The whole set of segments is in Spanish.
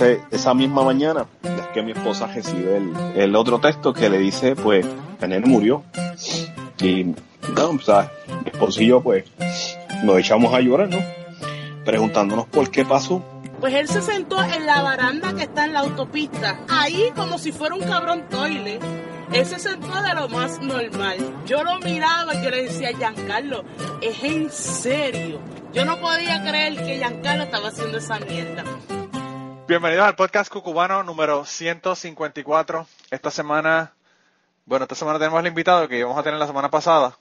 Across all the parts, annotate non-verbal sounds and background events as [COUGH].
esa misma mañana es que mi esposa recibe el, otro texto que le dice, pues, Daniel murió. Y, no, o sea, mi esposo y yo, pues, nos echamos a llorar, ¿no? Preguntándonos por qué pasó. Pues él se sentó en la baranda que está en la autopista, ahí como si fuera un cabrón toile. Él se sentó de lo más normal. Yo lo miraba y yo le decía, Giancarlo, es en serio. Yo no podía creer que Giancarlo estaba haciendo esa mierda. Bienvenidos al podcast cucubano número 154. Esta semana, bueno, esta semana tenemos el invitado que íbamos a tener la semana pasada,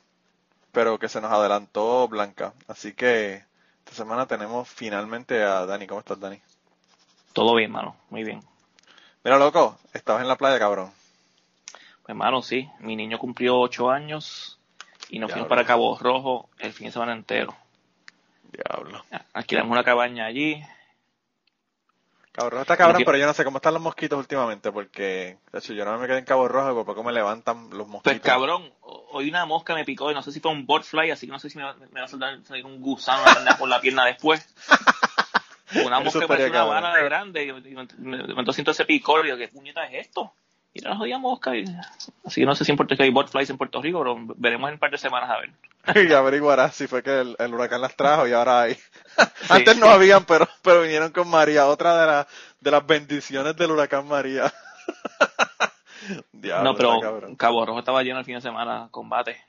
pero que se nos adelantó Blanca. Así que esta semana tenemos finalmente a Dani. ¿Cómo estás, Dani? Todo bien, mano. Muy bien. Mira, loco, estabas en la playa, cabrón. Pues, mano, sí. Mi niño cumplió ocho años y nos fuimos para Cabo Rojo el fin de semana entero. Diablo. Alquilamos una cabaña allí. Cabrón, está cabrón, pero yo no sé cómo están los mosquitos últimamente, porque de hecho, yo no me quedé en Cabo Rojo, porque poco me levantan los mosquitos. Pues, cabrón, ho- hoy una mosca me picó y no sé si fue un fly, así que no sé si me, va- me va a saltar- salir un gusano por la pierna después. [LAUGHS] Una mosca parece una vara de grande. Y me siento ese picor y digo, ¿qué puñeta es esto? Y la jodida mosca. y- así que no sé si en Puerto Rico hay flies en Puerto Rico, pero veremos en un par de semanas a ver. [LAUGHS] y averiguarás si fue que el, el huracán las trajo y ahora hay. Antes no habían, pero, pero vinieron con María, otra de, las de las bendiciones del huracán María. [LAUGHS] Diablo, no, pero cabrón. Cabo Rojo estaba lleno el fin de semana, combate.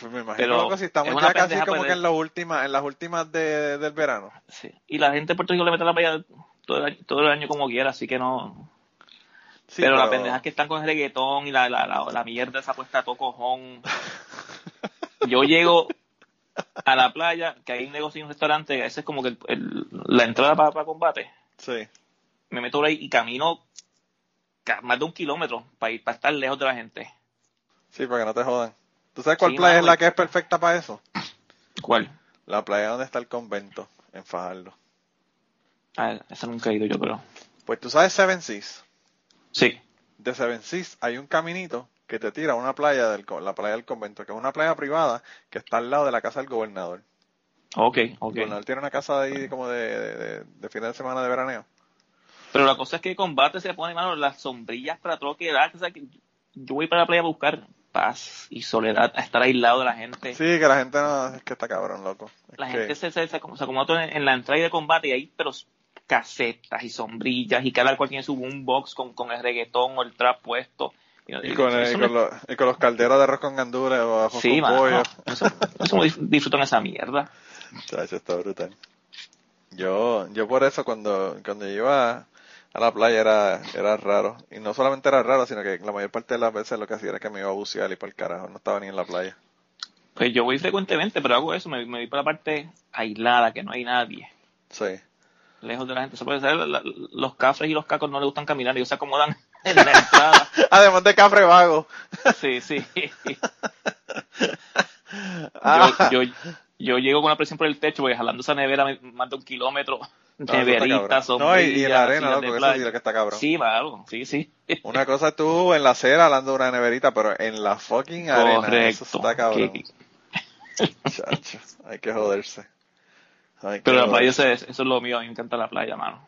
Pues me imagino, pero loco, si estamos es ya casi como que en, las últimas, en las últimas de, del verano. Sí. Y la gente de Puerto Rico le mete la playa todo el, todo el año como quiera, así que no. Sí, pero, la pendeja es que están con el reggaetón y la, la, la, la mierda esa puesta a todo cojón. [LAUGHS] Yo llego a la playa, que hay un negocio y un restaurante, ese es como que el- el- la entrada para, para combate. Sí. Me meto por ahí y camino ca- más de un kilómetro para ir para estar lejos de la gente. Sí, para que no te jodan. ¿Tú sabes cuál Sí, playa mano, es la que es perfecta para eso? ¿Cuál? La playa donde está el convento, en Fajardo. Ah, esa nunca he ido yo, pero. Pues tú sabes Seven Seas. Sí. de Seven Seas hay un caminito que te tira a una playa del la playa del convento, que es una playa privada que está al lado de la casa del gobernador. Ok, El ok. gobernador tiene una casa ahí como de, de, de, de fin de semana de veraneo. Pero la cosa es que combate se pone, mano, las sombrillas para todo lo que da. O sea, que yo voy para la playa a buscar paz y soledad, a estar aislado de la gente. Sí, que la gente no, es que está cabrón, loco. Es la que- gente se, se, se, se acomoda en, en la entrada de combate y ahí, pero casetas y sombrillas y cada cual tiene su boombox con, con el reggaetón o el trap puesto. y, con, el- eso y me- con los, y con los calderos de arroz con gandules o arroz Sí, con pollo. eso, eso dif- disfrutan esa mierda. Chacho, está brutal. Yo, yo por eso cuando, cuando iba a la playa era, era raro. Y no solamente era raro, sino que la mayor parte de las veces lo que hacía era que me iba a bucear y por el carajo, no estaba ni en la playa. Pues yo voy frecuentemente, pero hago eso, me, me voy para la parte aislada, que no hay nadie. Sí. Lejos de la gente. Se puede la- los cafres y los cacos no les gustan caminar, ellos se acomodan [LAUGHS] en la entrada. [LAUGHS] Además de cafre vago. [LAUGHS] Sí, sí. Ah. Yo, yo, yo llego con la presión por el techo, voy jalando esa nevera más de un kilómetro. No, está Neveritas. No, y, y en la arena, loco, eso sí lo que está cabrón. Sí, malo, sí, sí. Una cosa es tú en la acera hablando de una neverita, pero en la fucking arena, Correcto. eso está cabrón. Que- Chacho, hay que joderse. Pero la playa, eso es, eso es lo mío, a mí me encanta la playa, mano.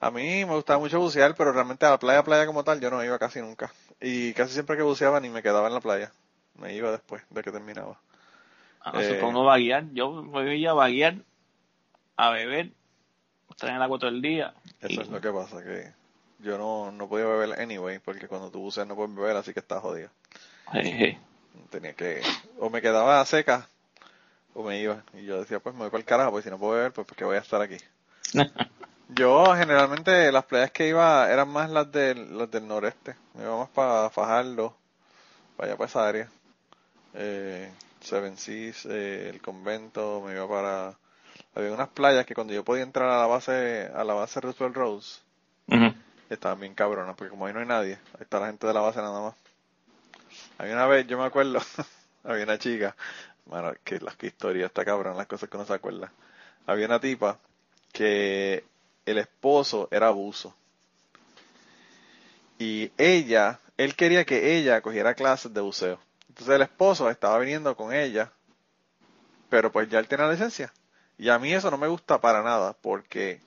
A mí me gustaba mucho bucear, pero realmente a la playa, playa como tal, yo no iba casi nunca. Y casi siempre que buceaba ni me quedaba en la playa. Me iba después de que terminaba. Ah, Eh. Supongo vaguear, yo me voy a vaguear, a beber, estar en el agua todo el día. Eso y- es lo que pasa, que yo no, no podía beber anyway, porque cuando tú buceas no puedes beber, así que estás jodido. Tenía que, o me quedaba seca, o me iba. Y yo decía, pues me voy para el carajo, pues si no puedo beber, pues porque voy a estar aquí. [LAUGHS] Yo generalmente las playas que iba eran más las del, las del noreste. Me iba más para Fajardo, para allá para esa área. Eh, Seven Seas, eh, el convento, me iba para... Había unas playas que cuando yo podía entrar a la base, a la base Roosevelt Rose, estaban bien cabronas, porque como ahí no hay nadie, ahí está la gente de la base nada más. Había una vez, yo me acuerdo, [LAUGHS] había una chica, mano, que las que historia está cabrón, las cosas que uno se acuerda. Había una tipa que el esposo era abuso. Y ella, él quería que ella cogiera clases de buceo. Entonces el esposo estaba viniendo con ella, pero pues ya él tenía licencia. Y a mí eso no me gusta para nada, porque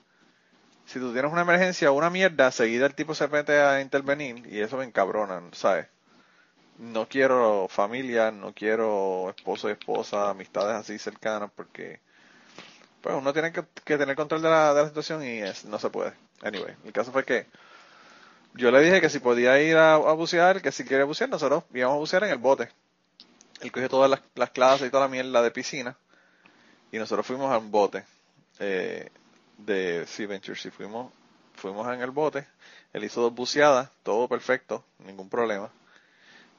si tú tienes una emergencia o una mierda, seguida el tipo se mete a intervenir y eso me encabrona, ¿sabes? No quiero familia, no quiero esposo y esposa, amistades así cercanas porque pues uno tiene que, tener control de la, de la situación y es, no se puede. Anyway, el caso fue que yo le dije que si podía ir a, bucear, que si quiere bucear, nosotros íbamos a bucear en el bote. Él cogió todas las, las clases y toda la mierda de piscina y nosotros fuimos a un bote. Eh, de Sea Ventures y fuimos, fuimos en el bote. Él hizo dos buceadas, todo perfecto, ningún problema.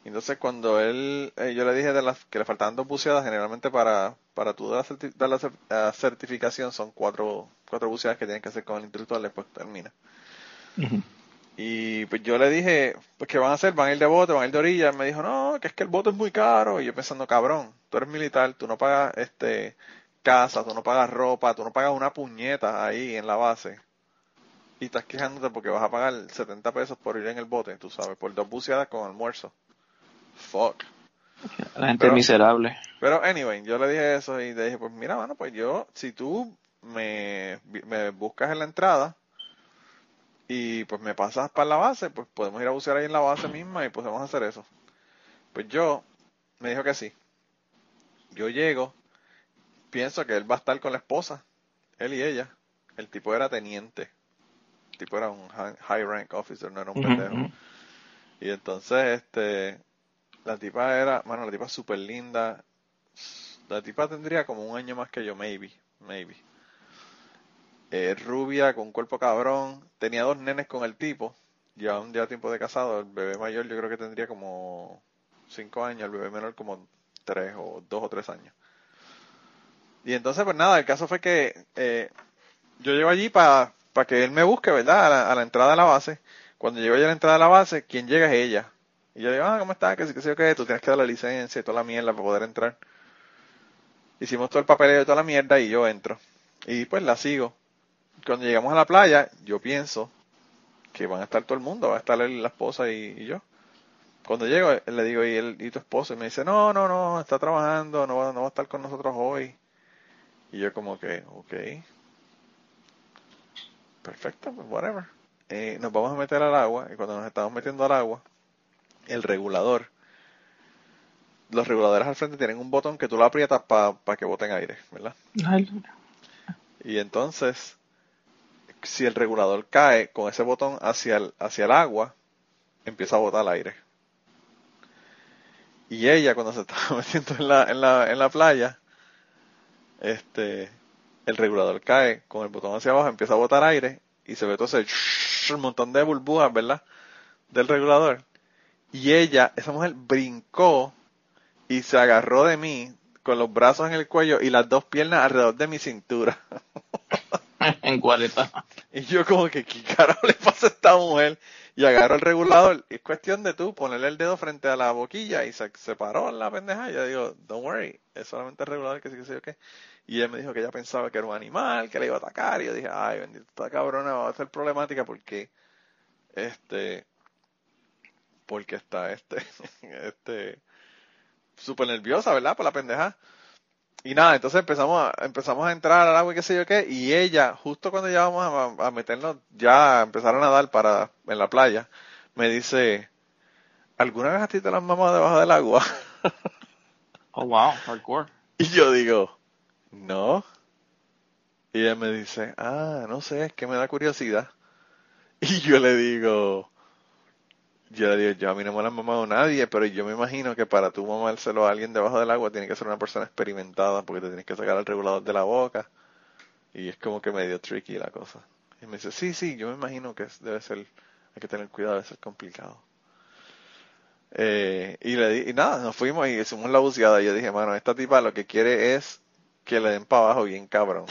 Entonces cuando él, eh, yo le dije de las, que le faltaban dos buceadas, generalmente para, para tú dar la, certificación son cuatro, cuatro buceadas que tienen que hacer con el instructor, después termina. Y pues yo le dije, pues ¿qué van a hacer? ¿Van a ir de bote? ¿Van a ir de orilla? me dijo, no, que es que el bote es muy caro. Y yo pensando, cabrón, tú eres militar, tú no pagas este casa, tú no pagas ropa, tú no pagas una puñeta ahí en la base. Y estás quejándote porque vas a pagar 70 pesos por ir en el bote, tú sabes, por dos buceadas con almuerzo. Fuck. La gente miserable. Pero anyway, yo le dije eso y le dije, pues mira, bueno, pues yo, si tú me, me buscas en la entrada y pues me pasas para la base, pues podemos ir a bucear ahí en la base misma y podemos hacer eso. Pues yo, me dijo que sí. Yo llego, pienso que él va a estar con la esposa, él y ella. El tipo era teniente. El tipo era un high rank officer, no era un pendejo. Y entonces, este, la tipa era, bueno, la tipa súper linda. La tipa tendría como un año más que yo, maybe, maybe. Eh, rubia, con cuerpo cabrón. Tenía dos nenes con el tipo. Ya un día tiempo de casado. El bebé mayor yo creo que tendría como cinco años. El bebé menor como tres o dos o tres años. Y entonces, pues nada, el caso fue que eh, yo llego allí para que él me busque, ¿verdad? A la, entrada de la base. Cuando llego allá a la entrada de la base, quien llega es ella. Y yo digo, ah, ¿cómo estás? Que sí, que sí, que tú tienes que dar la licencia y toda la mierda para poder entrar. Hicimos todo el papeleo y toda la mierda y yo entro. Y pues la sigo. Cuando llegamos a la playa, yo pienso que van a estar todo el mundo, va a estar la esposa y, yo. Cuando llego, le digo, ¿y, él, ¿y tu esposo? Y me dice, no, no, no, está trabajando, no va, no va a estar con nosotros hoy. Y yo como que, ok. Perfecto, pues whatever. Eh, nos vamos a meter al agua y cuando nos estamos metiendo al agua, el regulador, los reguladores al frente tienen un botón que tú lo aprietas para que boten aire, ¿verdad? Y entonces, si el regulador cae con ese botón hacia el, hacia el agua, empieza a botar aire. Y ella cuando se [LAUGHS] estaba metiendo en la, en la, en la playa, este, el regulador cae con el botón hacia abajo, empieza a botar aire y se ve todo ese un [LAUGHS] montón de burbujas, ¿verdad? Del regulador. Y ella, esa mujer, brincó y se agarró de mí con los brazos en el cuello y las dos piernas alrededor de mi cintura. [LAUGHS] en cuarenta. Y yo como que, ¿qué carajo le pasa a esta mujer? Y agarro el regulador. Es cuestión de tú ponerle el dedo frente a la boquilla y se separó la pendeja. Y yo digo, don't worry, es solamente el regulador que sí que sé yo qué. Y ella me dijo que ella pensaba que era un animal, que le iba a atacar. Y yo dije, ay, bendito, esta cabrona va a ser problemática porque, este, porque está, este, [LAUGHS] este, súper nerviosa, ¿verdad? Por la pendeja. Y nada, entonces empezamos a, empezamos a entrar al agua y qué sé yo qué, y ella, justo cuando ya vamos a, meternos, ya a empezar a nadar para, en la playa, me dice, ¿alguna vez a ti te las mamado debajo del agua? [LAUGHS] Oh, wow, hardcore. Y yo digo, no. Y ella me dice, ah, no sé, es que me da curiosidad. [LAUGHS] Y yo le digo, yo le digo, yo a mí no me lo han mamado nadie, pero yo me imagino que para tú mamárselo a alguien debajo del agua tiene que ser una persona experimentada porque te tienes que sacar el regulador de la boca. Y es como que medio tricky la cosa. Y me dice, sí, sí, yo me imagino que debe ser, hay que tener cuidado, debe ser complicado. Eh, y, le di, y nada, nos fuimos y hicimos la buceada. Y yo dije, mano, esta tipa lo que quiere es que le den para abajo bien cabrón.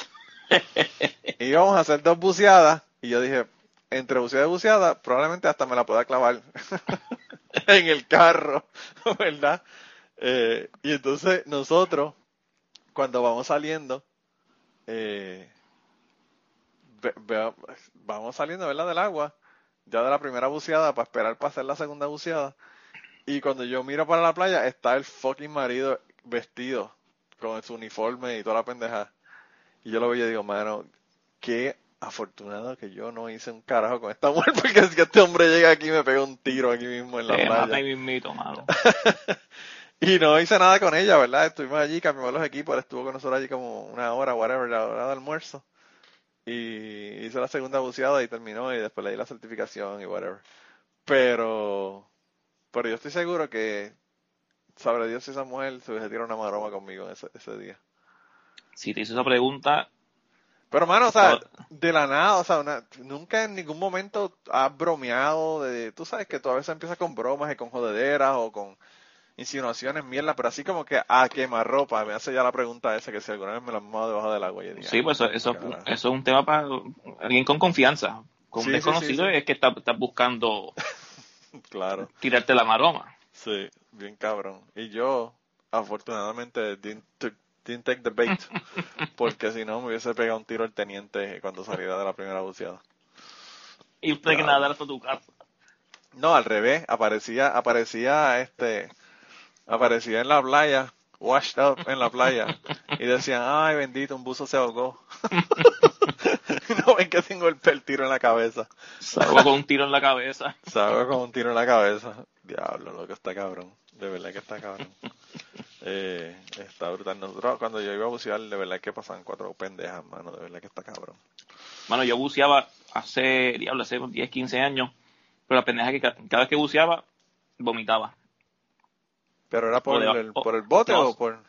[LAUGHS] y íbamos a hacer dos buceadas. Y yo dije, entre buceada y buceada, probablemente hasta me la pueda clavar [LAUGHS] en el carro, [LAUGHS] ¿verdad? Eh, y entonces nosotros, cuando vamos saliendo, eh, vamos saliendo, ¿verdad? Del agua, ya de la primera buceada para esperar para hacer la segunda buceada. Y cuando yo miro para la playa, está el fucking marido vestido con su uniforme y toda la pendeja. Y yo lo veo y digo, mano, qué afortunado que yo no hice un carajo con esta mujer [LAUGHS] porque si este hombre llega aquí y me pega un tiro aquí mismo en la playa. mismito, mano. [LAUGHS] y no hice nada con ella, ¿verdad? Estuvimos allí, cambiamos los equipos, él estuvo con nosotros allí como una hora, whatever, la hora de almuerzo. Y hizo la segunda buceada y terminó y después le di la certificación y whatever. Pero, pero yo estoy seguro que sabrá Dios si esa mujer se hubiese tirado una maroma conmigo ese, ese día. Si te hizo esa pregunta, pero, mano, o sea, de la nada, o sea, nunca en ningún momento has bromeado de, tú sabes que tú a veces empiezas con bromas y con jodederas o con insinuaciones, mierda, pero así como que a ropa me hace ya la pregunta esa que si alguna vez me la mojado debajo del agua. Y sí, pues eso, eso, es un tema para alguien con confianza. Con un desconocido es que estás está buscando [LAUGHS] claro. tirarte la maroma. Sí, bien cabrón. Y yo, afortunadamente, didn't take the bait, porque si no me hubiese pegado un tiro el teniente cuando saliera de la primera buceada. Y usted que nadar hasta tu casa. No, al revés, aparecía, aparecía este, aparecía en la playa, washed up en la playa, y decían, ay bendito, un buzo se ahogó. [LAUGHS] no ven que tengo el, el, tiro en la cabeza. Salgo con un tiro en la cabeza. Salgo con un tiro en la cabeza. Diablo, lo que está cabrón. De verdad que está cabrón. Eh, está brutal. Nosotros cuando yo iba a bucear, de verdad que pasaban cuatro pendejas, mano. De verdad que está cabrón. Mano, yo buceaba hace, diablo, hace 10, 15 años. Pero la pendeja que cada vez que buceaba, vomitaba. ¿Pero era por, el, por el bote o por...?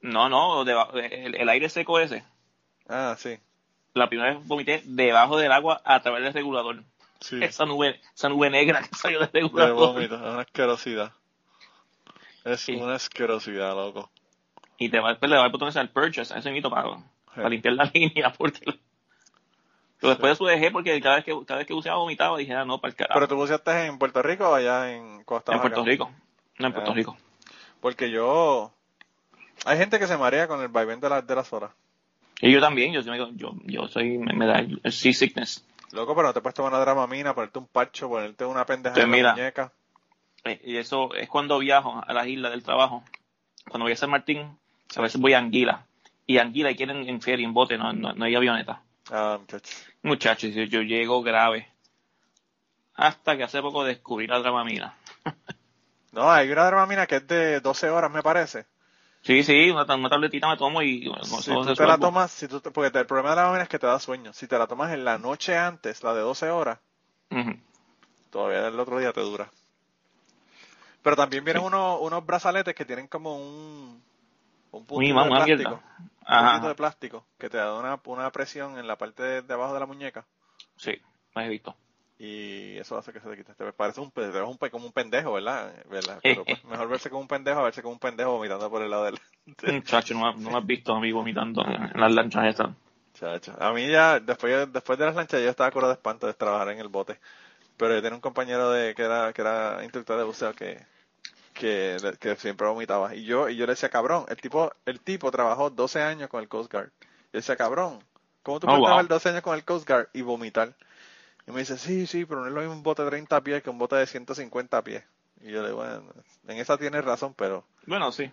No, no, el, aire seco ese. Ah, sí. La primera vez vomité debajo del agua a través del regulador. Sí. Esa nube, esa nube negra que salió del regulador. De vómito, una asquerosidad. Es una asquerosidad, loco. Y te va, pues, le va el botón ese al purchase, a ese mito para, para limpiar la [LAUGHS] línea. Porque... Pero después de eso dejé porque cada vez que cada vez que buceaba vomitaba dije, ah, no, para el carajo. ¿Pero tú buceaste en Puerto Rico o allá en Costa En Puerto Rico. No, en Puerto ah. Rico. Porque yo... Hay gente que se marea con el vaivén de, de las horas. Y yo también, yo, yo, yo soy, me, da el, seasickness. Loco, pero no te puedes tomar una dramamina, ponerte un parcho, ponerte una pendeja pues en la muñeca. Eh, y eso es cuando viajo a las islas del trabajo. Cuando voy a San Martín, a veces voy a Anguila. Y Anguila quieren en ferry, en bote, no, no, hay avioneta. Ah, muchachos. Muchachos, yo, llego grave. Hasta que hace poco descubrí la dramamina. [LAUGHS] no, hay una dramamina que es de 12 horas, me parece. Sí, sí, una, tabletita me tomo y... Si tú te la tomas, si tú porque el problema de la dramamina es que te da sueño. Si te la tomas en la noche antes, la de 12 horas, todavía el otro día te dura. Pero también vienen unos, unos brazaletes que tienen como un, un puntito de plástico. Un puntito de plástico que te da una, una presión en la parte de, abajo de la muñeca. Sí, lo he visto. Y eso hace que se te quite. Te parece un, te un, como un pendejo, ¿verdad? ¿verdad? Pero pues, mejor verse como un pendejo a verse como un pendejo vomitando por el lado del... Chacho, no, no me has visto a mí vomitando en las lanchas estas. Chacho. A mí ya, después, después de las lanchas, yo estaba curado de espanto de trabajar en el bote. Pero yo tenía un compañero de que era, que era instructor de buceo que, que, que, siempre vomitaba. Y yo, y yo le decía, cabrón, el tipo, el tipo trabajó 12 años con el Coast Guard. Yo decía, cabrón, ¿cómo tú oh, puedes trabajar 12 años con el Coast Guard y vomitar? Y me dice, sí, sí, pero no es lo mismo un bote de 30 pies que un bote de 150 pies. Y yo le digo, bueno, en esa tienes razón, pero... Bueno, sí.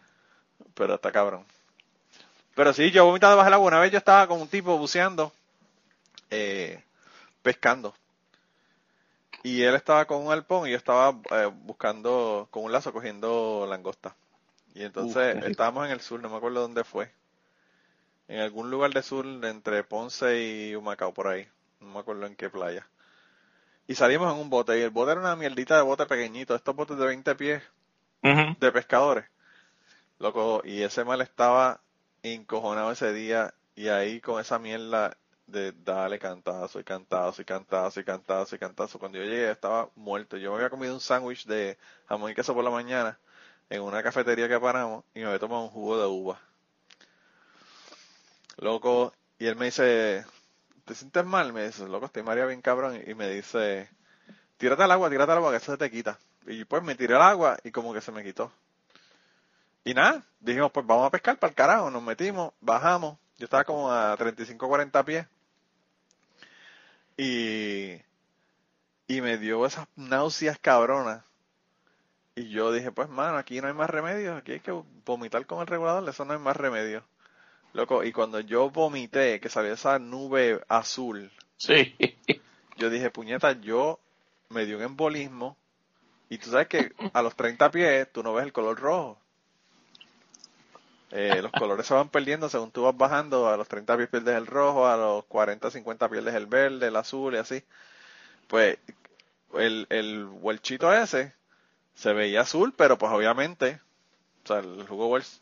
Pero está cabrón. Pero sí, yo vomitaba debajo del agua. Una vez yo estaba con un tipo buceando, eh, pescando. Y él estaba con un alpón y yo estaba eh, buscando con un lazo cogiendo langosta. Y entonces estábamos en el sur, no me acuerdo dónde fue. En algún lugar de sur entre Ponce y Humacao, por ahí. No me acuerdo en qué playa. Y salimos en un bote y el bote era una mierdita de bote pequeñito, estos botes de 20 pies de pescadores. Loco, y ese mal estaba encojonado ese día y ahí con esa mierda de darle cantazo y cantazo y cantazo y cantazo y cantazo. Cuando yo llegué estaba muerto. Yo me había comido un sándwich de jamón y queso por la mañana en una cafetería que paramos y me había tomado un jugo de uva. Loco, y él me dice, ¿te sientes mal? Me dice, loco, estoy María bien cabrón. Y me dice, tírate al agua, tírate al agua, que eso se te quita. Y pues me tiré al agua y como que se me quitó. Y nada, dijimos, pues vamos a pescar para el carajo. Nos metimos, bajamos. Yo estaba como a 35, 40 pies. Y, y me dio esas náuseas cabronas. Y yo dije, pues mano, aquí no hay más remedio, aquí hay que vomitar con el regulador, eso no hay más remedio. Loco, y cuando yo vomité, que salió esa nube azul Sí. Yo dije, puñeta, yo me dio un embolismo y tú sabes que a los 30 pies tú no ves el color rojo. Eh, los colores se van perdiendo según tú vas bajando. A los 30 pies pierdes el rojo, a los 40, 50 pierdes el verde, el azul y así. Pues el, el huelchito ese se veía azul, pero pues obviamente, o sea, el jugo Welch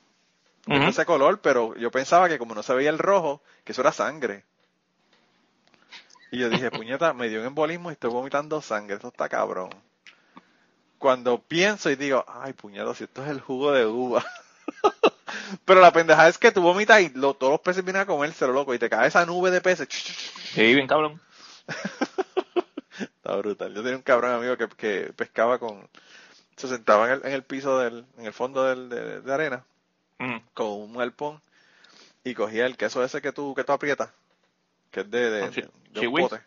Ujú. ese color, pero yo pensaba que como no se veía el rojo, que eso era sangre. Y yo dije, [LAUGHS] puñeta, me dio un embolismo y estoy vomitando sangre, esto está cabrón. Cuando pienso y digo, ay, puñeta, si esto es el jugo de uva. [LAUGHS] pero la pendejada es que tú vomitas y lo- todos los peces vienen a comérselo, loco, y te cae esa nube de peces. Sí, bien cabrón. [LAUGHS] Está brutal. Yo tenía un cabrón amigo que, que pescaba con... Se sentaba en el, en el piso del, en el fondo del, de, de arena Ujú. con un galpón y cogía el queso ese que tú, que tú aprietas, que es de, de, sí. de un pote.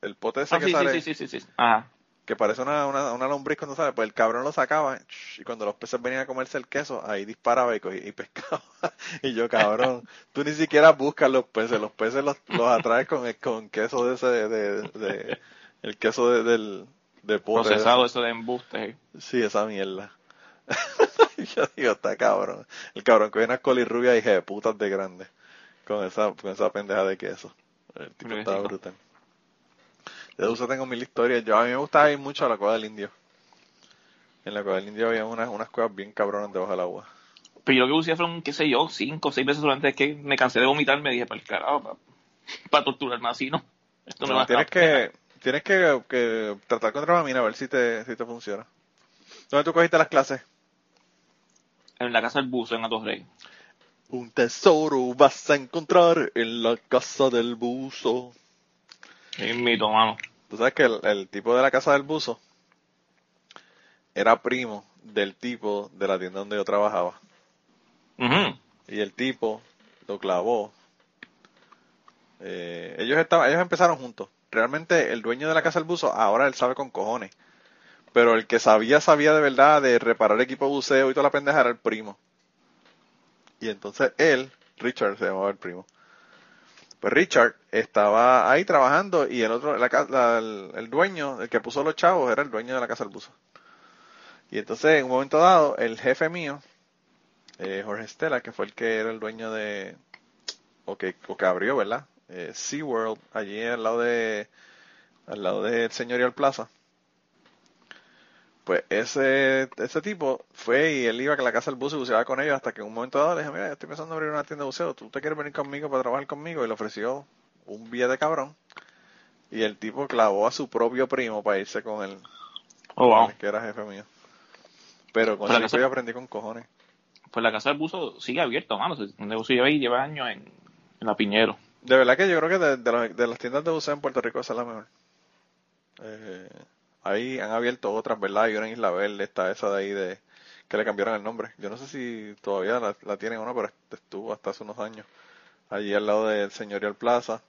El pote ese Ah, que sí, sale, sí, sí, sí, sí, sí. Ajá. Que parece una, una, una lombriz cuando sale, pues el cabrón lo sacaba y cuando los peces venían a comerse el queso, ahí disparaba y, cogía, y pescaba. [LAUGHS] y yo, cabrón, tú ni siquiera buscas los peces, los peces los, los atraes con, el- con queso de ese, de, de- de- el queso de, del, de pote. Procesado eso de embuste. Sí, esa mierda. [LAUGHS] Yo digo, está cabrón. El cabrón que viene a colirrubia y de putas de grande. Con esa, con esa pendeja de queso. El tipo estaba brutal. De uso tengo mil historias. Yo a mí me gustaba ir mucho a la cueva del indio. En la cueva del indio había unas, unas cuevas bien cabronas debajo del agua. Pero yo lo que usé fueron, qué sé yo, cinco o seis veces solamente es que me cansé de vomitar me dije, para el carajo, para, [LAUGHS] torturarme así, ¿no? Esto me No, va tienes que, tienes que, que tratar con dramamina a ver si te, si te funciona. ¿Dónde tú cogiste las clases? En la casa del buzo en Atorrey. Un tesoro vas a encontrar en la casa del buzo. Es mito, mano. Tú sabes que el, el tipo de la casa del buzo era primo del tipo de la tienda donde yo trabajaba. Y el tipo lo clavó. Eh, ellos estaban, ellos empezaron juntos. Realmente el dueño de la casa del buzo, ahora él sabe con cojones. Pero el que sabía, sabía de verdad de reparar equipo de buceo y toda la pendeja era el primo. Y entonces él, Richard se llamaba el primo. Pues Richard estaba ahí trabajando y el otro, la la- el, dueño, el que puso los chavos, era el dueño de la casa del buzo. Y entonces en un momento dado, el jefe mío, eh, Jorge Estela, que fue el que era el dueño de, o que, o que abrió, ¿verdad? Eh, SeaWorld, allí al lado de, al lado del Señorial Plaza. Pues ese, ese tipo fue y él iba a la casa del buceo y buceaba con ellos hasta que en un momento dado le dije, mira, yo estoy pensando en abrir una tienda de buceo, ¿tú te quieres venir conmigo para trabajar conmigo? Y le ofreció un billete cabrón. Y el tipo clavó a su propio primo para irse con él, Oh, wow. que era jefe mío. Pero con el tipo se- yo aprendí con cojones. Pues la casa del buzo sigue abierta, mano. Un negocio lleva ahí, lleva años en, en la Piñero. De verdad que yo creo que de, de los- de las tiendas de buceo en Puerto Rico esa es la mejor. Eh, ahí han abierto otras, ¿verdad? Y una en Isla Verde está esa de ahí de que le cambiaron el nombre. Yo no sé si todavía la, la tienen o no, pero estuvo hasta hace unos años. Allí al lado del Señorial Plaza.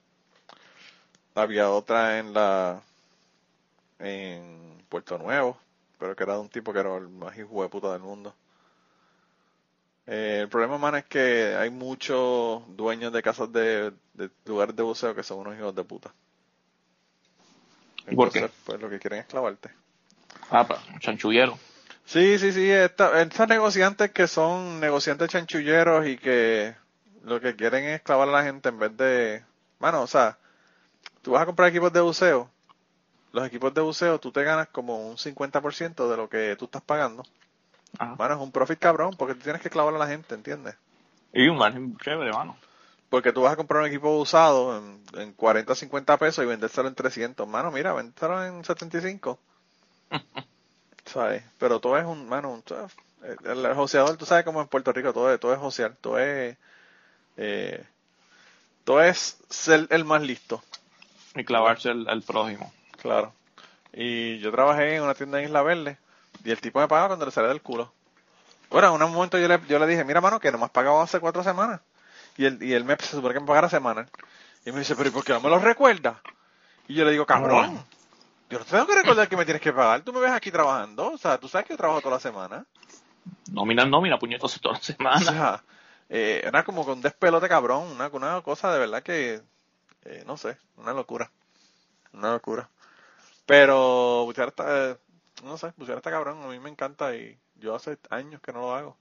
Había otra en la en Puerto Nuevo, pero que era de un tipo que era el más hijo de puta del mundo. Eh, el problema, man, es que hay muchos dueños de casas de, de lugares de buceo que son unos hijos de puta. ¿Y por qué? Entonces, Pues lo que quieren es clavarte. Ah, un chanchullero. Sí, sí, sí, esta- estos negociantes que son negociantes chanchulleros y que lo que quieren es clavar a la gente en vez de... Mano, o sea, tú vas a comprar equipos de buceo, los equipos de buceo tú te ganas como un 50% de lo que tú estás pagando. Ajá. Mano, es un profit cabrón porque tú tienes que clavar a la gente, ¿entiendes? Y un margen chévere, mano. Porque tú vas a comprar un equipo usado en, en 40, 50 pesos y vendérselo en 300. Mano, mira, vendérselo en 75. [LAUGHS] ¿Sabes? Pero todo es un, mano, un- el, el joseador, tú sabes cómo en Puerto Rico todo es, todo es josear, todo es, eh, todo es ser el más listo, Y clavarse al, al prójimo. claro. Y yo trabajé en una tienda en Isla Verde y el tipo me pagaba cuando le salía del culo. Bueno, en un momento yo le, yo le dije, mira, mano, que nomás pagaba hace cuatro semanas. Y él, y él me se supone que me pagara semanal. Y me dice, pero ¿y por qué no me lo recuerda? Y yo le digo, cabrón, yo no te tengo que recordar que me tienes que pagar. Tú me ves aquí trabajando. O sea, tú sabes que yo trabajo toda la semana. Nómina, nómina, puñetos toda la O semana. sea, eh, era como con despelote cabrón. Una, una cosa de verdad que, eh, no sé, una locura. Una locura. Pero bucear está, eh, no sé, bucear está cabrón, a mí me encanta y yo hace años que no lo hago.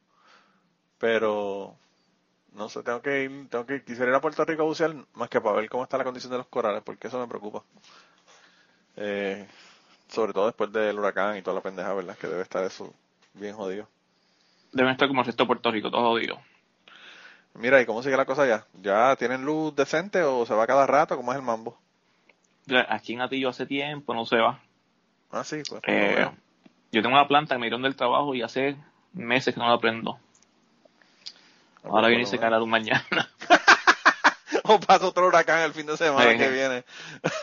Pero no sé, tengo que ir, tengo que quisiera ir a Puerto Rico a bucear más que para ver cómo está la condición de los corales, porque eso me preocupa. Eh, sobre todo después del huracán y toda la pendeja, ¿verdad? Que debe estar eso bien jodido. Debe estar como el resto de Puerto Rico, todo jodido. Mira, ¿y cómo sigue la cosa allá? ¿Ya tienen luz decente o se va cada rato? ¿Cómo es el mambo? Aquí en Atillo hace tiempo no se va. Ah, sí, pues. Eh, yo tengo una planta que me dieron del trabajo y hace meses que no la prendo. Ah, Ahora viene y se cae la luz mañana. [LAUGHS] o pasa otro huracán el fin de semana que viene.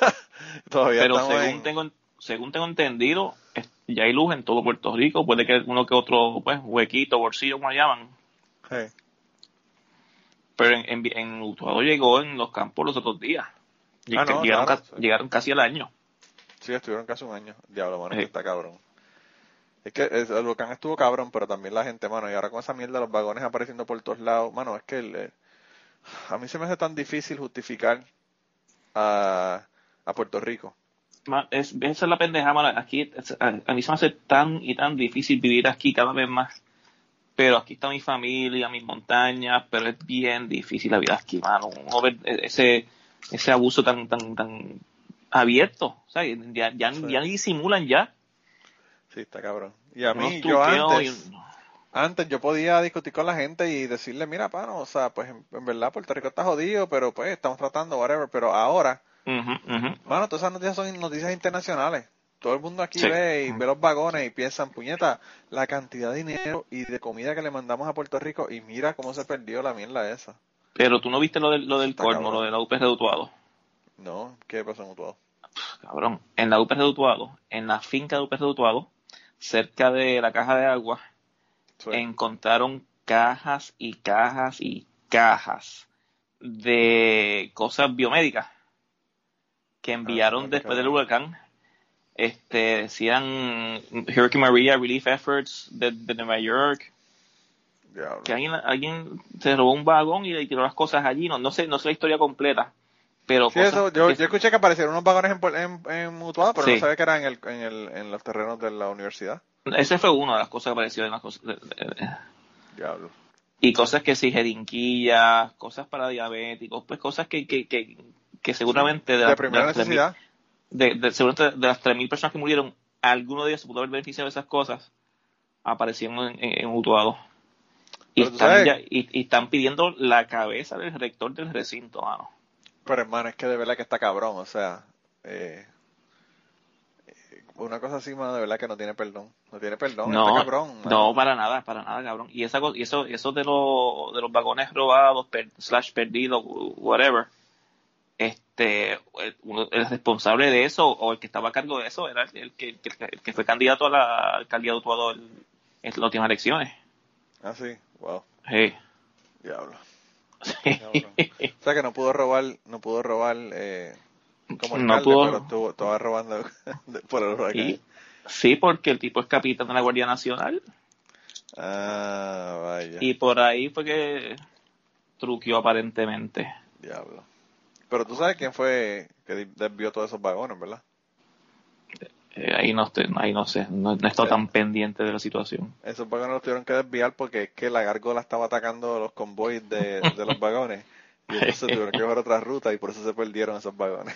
[LAUGHS] Todavía Pero según tengo según tengo entendido, ya hay luz en todo Puerto Rico. Puede que uno que otro pues huequito, bolsillo, como llaman. Pero en, en, Utuado llegó en los campos los otros días. Ah, llegaron, casi al año. Sí, estuvieron casi un año. Diablo, mano, que está cabrón. Es que el volcán estuvo cabrón, pero también la gente, mano, y ahora con esa mierda los vagones apareciendo por todos lados, mano, es que el, a mí se me hace tan difícil justificar a, a Puerto Rico. Es, esa es la pendeja, mano. Aquí, a, mí se me hace tan y tan difícil vivir aquí cada vez más. Pero aquí está mi familia, mis montañas, pero es bien difícil la vida aquí, mano. ese, ese abuso tan, tan, tan abierto, o sea, ya, ya, ya ni disimulan ya. Sí, está cabrón. Y a mí, yo antes, antes yo podía discutir con la gente y decirle, mira, pano, o sea, pues en, verdad Puerto Rico está jodido, pero pues estamos tratando, whatever, pero ahora, uh todas esas noticias son noticias internacionales. Todo el mundo aquí ve y ve los vagones y piensan, puñeta, la cantidad de dinero y de comida que le mandamos a Puerto Rico y mira cómo se perdió la mierda esa. Pero tú no viste lo, del, lo del corno, lo de la UPR de Utuado. No, ¿qué pasó en Utuado? Cabrón, en la UPR de Utuado, en la finca de UPR de Utuado, cerca de la caja de agua, encontraron cajas y cajas y cajas de cosas biomédicas que enviaron ah, después del huracán. Este, decían Hurricane Maria Relief Efforts de, de Nueva York. Que alguien, alguien se robó un vagón y le tiró las cosas allí. No, no sé, no sé la historia completa. Pero yo, yo, escuché que aparecieron unos vagones en, en, Mutuado, pero no sabía que eran en, el, en, el, en los terrenos de la universidad. Ese fue una de las cosas que apareció en las cosas. Diablo. Y cosas que sí, jerinquillas, cosas para diabéticos, pues cosas que, que, que, que seguramente de, primera necesidad. De, de, seguramente de las 3.000 personas que murieron, alguno de ellos se pudo haber beneficiado de esas cosas, aparecieron en, en, Utuado. Y están, y, están, pidiendo la cabeza del rector del recinto, mano. Pero hermano, es que de verdad que está cabrón, o sea, eh, una cosa así, mano, de verdad que no tiene perdón. No tiene perdón, no, está cabrón. No, para nada, para nada, cabrón. Y esa, y eso, eso de, los de los vagones robados, slash perdidos, whatever, este, el, responsable de eso, o el que estaba a cargo de eso, era el que, el que fue candidato a la alcaldía de Utuado en las últimas elecciones. Ah, sí, wow. Sí. Diablo. O sea que no pudo robar, no pudo robar, eh, como el no pudo... pero estuvo, estaba robando [LAUGHS] por el huracán. Sí, porque el tipo es capitán de la Guardia Nacional. Ah, vaya. Y por ahí fue que truqueó aparentemente. Diablo. Pero tú sabes quién fue que desvió todos esos vagones, ¿verdad? Eh, ahí no estoy, ahí no sé, no, he estado tan pendiente de la situación. Esos vagones los tuvieron que desviar porque es que la gárgola estaba atacando los convoys de, de los vagones. Y entonces [LAUGHS] tuvieron que coger otra ruta y por eso se perdieron esos vagones.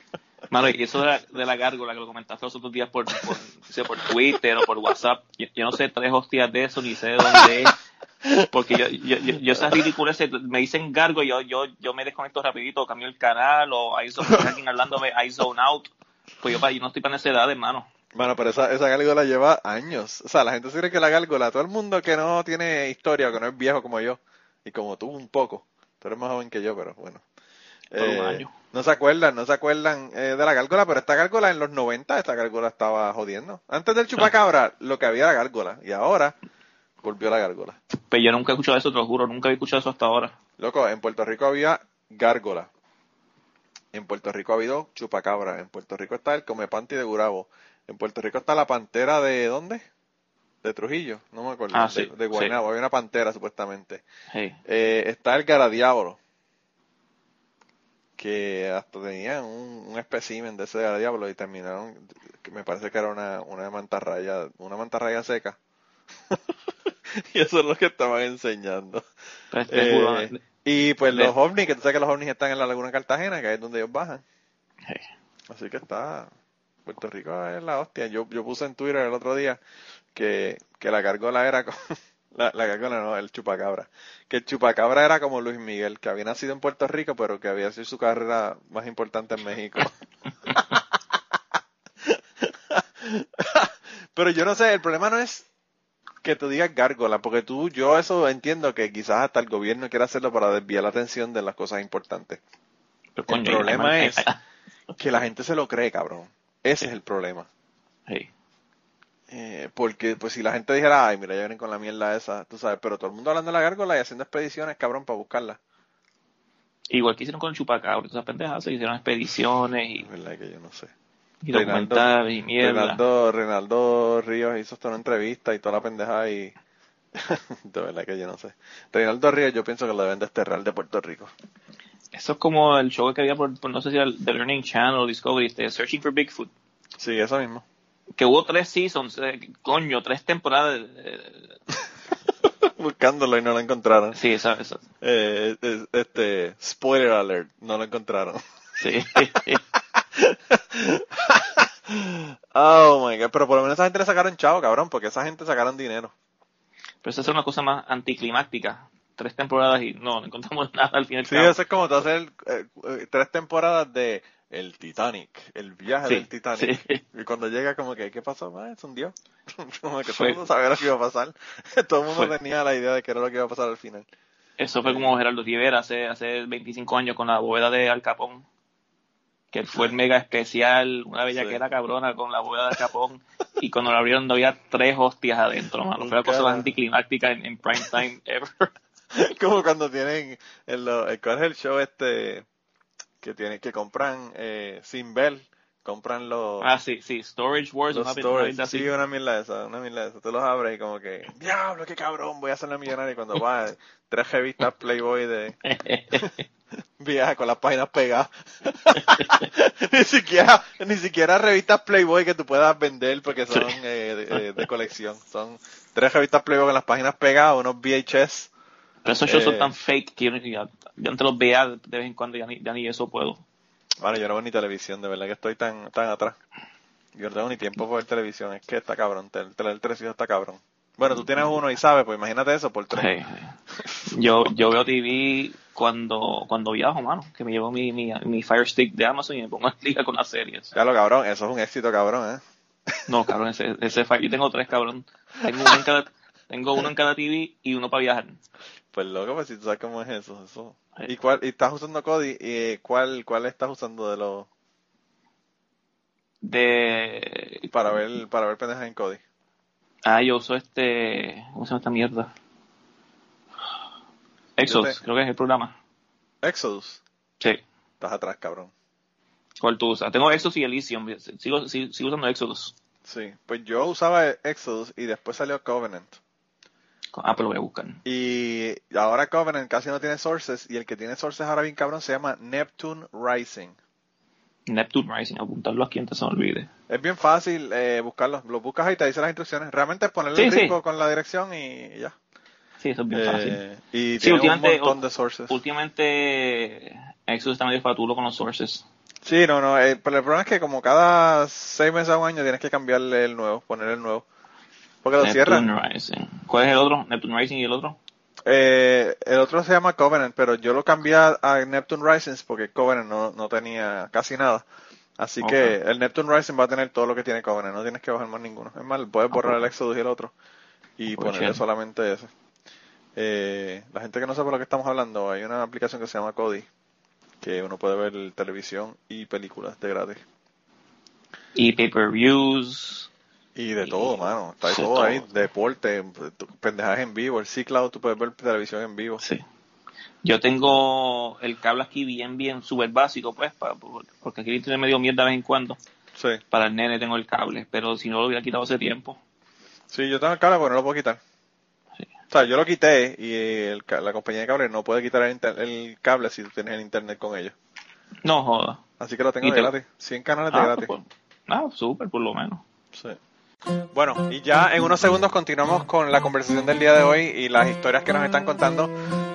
[LAUGHS] Mano, y eso de la, de la gárgola que lo comentaste los otros días por, por, por Twitter o por WhatsApp, yo, no sé tres hostias de eso, ni sé de dónde es. Porque yo, yo, yo, yo esas ridículas, me dicen gargo y yo, yo, yo me desconecto rapidito, cambio el canal o hay alguien hablándome, I zone out. Pues yo, yo no estoy para esa edad, hermano. Bueno, pero esa, esa gárgola lleva años. O sea, la gente se cree que la gárgola, todo el mundo que no tiene historia o que no es viejo como yo, y como tú un poco, tú eres más joven que yo, pero bueno. Eh, no se acuerdan, no se acuerdan eh, de la gárgola, pero esta gárgola en los 90, esta gárgola estaba jodiendo. Antes del chupacabra, [LAUGHS] lo que había era gárgola, y ahora volvió la gárgola. Pero yo nunca he escuchado eso, te lo juro, nunca he escuchado eso hasta ahora. Loco, en Puerto Rico había gárgola. En Puerto Rico ha habido chupacabra. En Puerto Rico está el comepanti de Gurabo. En Puerto Rico está la pantera de ¿dónde? De Trujillo, no me acuerdo. Ah, de, de Guaynabo, había una pantera supuestamente. Sí. Eh, está el garadiablo que hasta tenían un, un espécimen de ese de diablo y terminaron, que me parece que era una, una mantarraya, una mantarraya seca. [LAUGHS] y eso es lo que estaban enseñando. Eh, y pues los ovnis, que tú sabes que los ovnis están en la laguna Cartagena, que es donde ellos bajan. Sí. Así que está, Puerto Rico es la hostia. Yo, yo puse en Twitter el otro día que, que la gargola era como, [LAUGHS] la, la gargola no, el chupacabra. Que el chupacabra era como Luis Miguel, que había nacido en Puerto Rico, pero que había sido su carrera más importante en México. [LAUGHS] [LAUGHS] pero yo no sé, el problema no es que tú digas gárgola, porque tú, yo eso entiendo que quizás hasta el gobierno quiera hacerlo para desviar la atención de las cosas importantes. Pero, El coño, problema hay- es hay- que la gente se lo cree, cabrón. Ese es el problema. Sí. Eh, porque, pues, si la gente dijera, ay, mira, ya vienen con la mierda esa, tú sabes, pero todo el mundo hablando de la gárgola y haciendo expediciones, cabrón, para buscarla. Igual que hicieron con el chupacabra, esas pendejas, se hicieron expediciones y, Es verdad que yo no sé. Y Reinaldo- documentales y mierda. Reinaldo, Reinaldo Ríos hizo hasta una entrevista y toda la pendeja y... [LAUGHS] de verdad que yo no sé. Reinaldo Ríos yo pienso que lo deben desterrar de Puerto Rico. Eso es como el show que había por, por no sé si era el The Learning Channel o Discovery, este, Searching for Bigfoot. Sí, eso mismo. Que hubo tres seasons, eh, coño, tres temporadas. eh, [LAUGHS] Buscándolo y no lo encontraron. sí, esa- Eh, eh, este, spoiler alert, no lo encontraron. sí. [LAUGHS] Oh my god, pero por lo menos esa gente le sacaron chavo, cabrón, porque esa gente sacaron dinero. Pero esa es una cosa más anticlimáctica. Tres temporadas y no, no encontramos [LAUGHS] nada al final. Sí, eso es como tú hacer eh, eh, tres temporadas de El Titanic, el viaje Sí, del Titanic. sí. [LAUGHS] Y cuando llega como que, ¿qué pasó? Ah, es un dios. [LAUGHS] como que todo Fue- el mundo sabía lo que iba a pasar. todo el mundo Fue- tenía la idea de que era lo que iba a pasar al final. Eso fue como Gerardo Rivera hace, hace 25 años con la bóveda de Al Capón. Que fue el mega especial, una bellaquera cabrona con la bóveda de Capón. Y cuando la abrieron no había tres hostias adentro, mano. Fue la cosa más anticlimáctica en, en prime time ever. [LAUGHS] como cuando tienen, el, el, ¿cuál es el show este? Que tienen, que compran eh, sin ver, compran los... Ah, sí, sí, Storage Wars. Los una- así. sí, una mierda de esa, una mierda de esa. Tú los abres y como que, diablo, qué cabrón, voy a hacer la millonaria. Y cuando va, [LAUGHS] tres revistas Playboy de [LAUGHS] viaja con las páginas pegadas. [LAUGHS] ni siquiera, ni siquiera revistas Playboy que tú puedas vender porque son Sí. eh, de, eh, de colección. Son tres revistas Playboy con las páginas pegadas, unos VHS. Pero esos shows Eh. son tan fake que yo, yo antes los veía de vez en cuando, ya ni, ya ni eso puedo. Bueno, yo no veo ni televisión, de verdad que estoy tan, tan atrás. Yo no tengo ni tiempo para ver televisión, es que está cabrón, tener tener tres hijos está cabrón. Bueno, tú tienes uno y sabes, pues imagínate eso por tres. Yo, yo veo TV cuando, cuando viajo, mano, que me llevo mi, mi, mi Fire Stick de Amazon y me pongo a liga con las series. Lo cabrón, eso es un éxito cabrón, ¿eh? No, cabrón, ese, ese Fire, yo tengo tres, cabrón. Tengo uno en cada, tengo uno en cada TV y uno para viajar. Pues loco, pues si tú sabes cómo es eso, eso. ¿Y cuál, y estás usando Cody? ¿Y cuál, cuál estás usando de los, De, para ver, para ver pendejas en Cody? ah, yo uso este, ¿cómo se llama esta mierda? Exodus, te- creo que es el programa. Exodus. Sí. Estás atrás, cabrón. ¿Cuál tú usas? Tengo Exodus y Elysium. Sigo, sigo, sigo usando Exodus. Sí, pues yo usaba Exodus y después salió Covenant. Ah, pero lo voy a buscar. Y ahora Covenant casi no tiene sources y el que tiene sources ahora bien cabrón se llama Neptune Rising. Neptune Rising, apuntarlo aquí antes se me olvide. Es bien fácil eh, buscarlo. Lo buscas ahí, te dice las instrucciones. Realmente es ponerle Sí, el sí. rico con la dirección y ya. Sí, eso es bien fácil. Eh, y Sí, tiene un montón de sources. Últimamente, Exodus está medio fatulo con los sources. Sí, no, no. eh, pero el problema es que como cada seis meses a un año tienes que cambiarle el nuevo, poner el nuevo. Porque lo cierran. Neptune Rising. ¿Cuál es el otro? Neptune Rising y el otro. Eh, el otro se llama Covenant, pero yo lo cambié a Neptune Rising porque Covenant no, no tenía casi nada. Así que el Neptune Rising va a tener todo lo que tiene Covenant, no tienes que bajar más ninguno. Es más, puedes borrar el Exodus y el otro y Pues ponerle solamente ese. Eh, la gente que no sabe lo que estamos hablando, hay una aplicación que se llama Kodi, que uno puede ver televisión y películas de gratis. Y pay-per-views. Y de Y- todo, mano. Está ahí todo, todo. ahí. Deporte, pendejaje en vivo. El C-Cloud, tú puedes ver televisión en vivo. Sí. Yo tengo el cable aquí bien, bien, súper básico, pues, pa- por- porque aquí tiene medio mierda de vez en cuando. Sí. Para el nene tengo el cable, pero si no lo hubiera quitado hace tiempo. Sí, yo tengo el cable, pero no lo puedo quitar. O sea, yo lo quité y el la compañía de cable no puede quitar el, el cable si tú tienes el internet con ellos. No joda. Así que lo tengo de te- gratis. 100 canales de Ah, gratis. pues, ah, súper, por lo menos. Sí. Bueno, y ya en unos segundos continuamos con la conversación del día de hoy y las historias que nos están contando,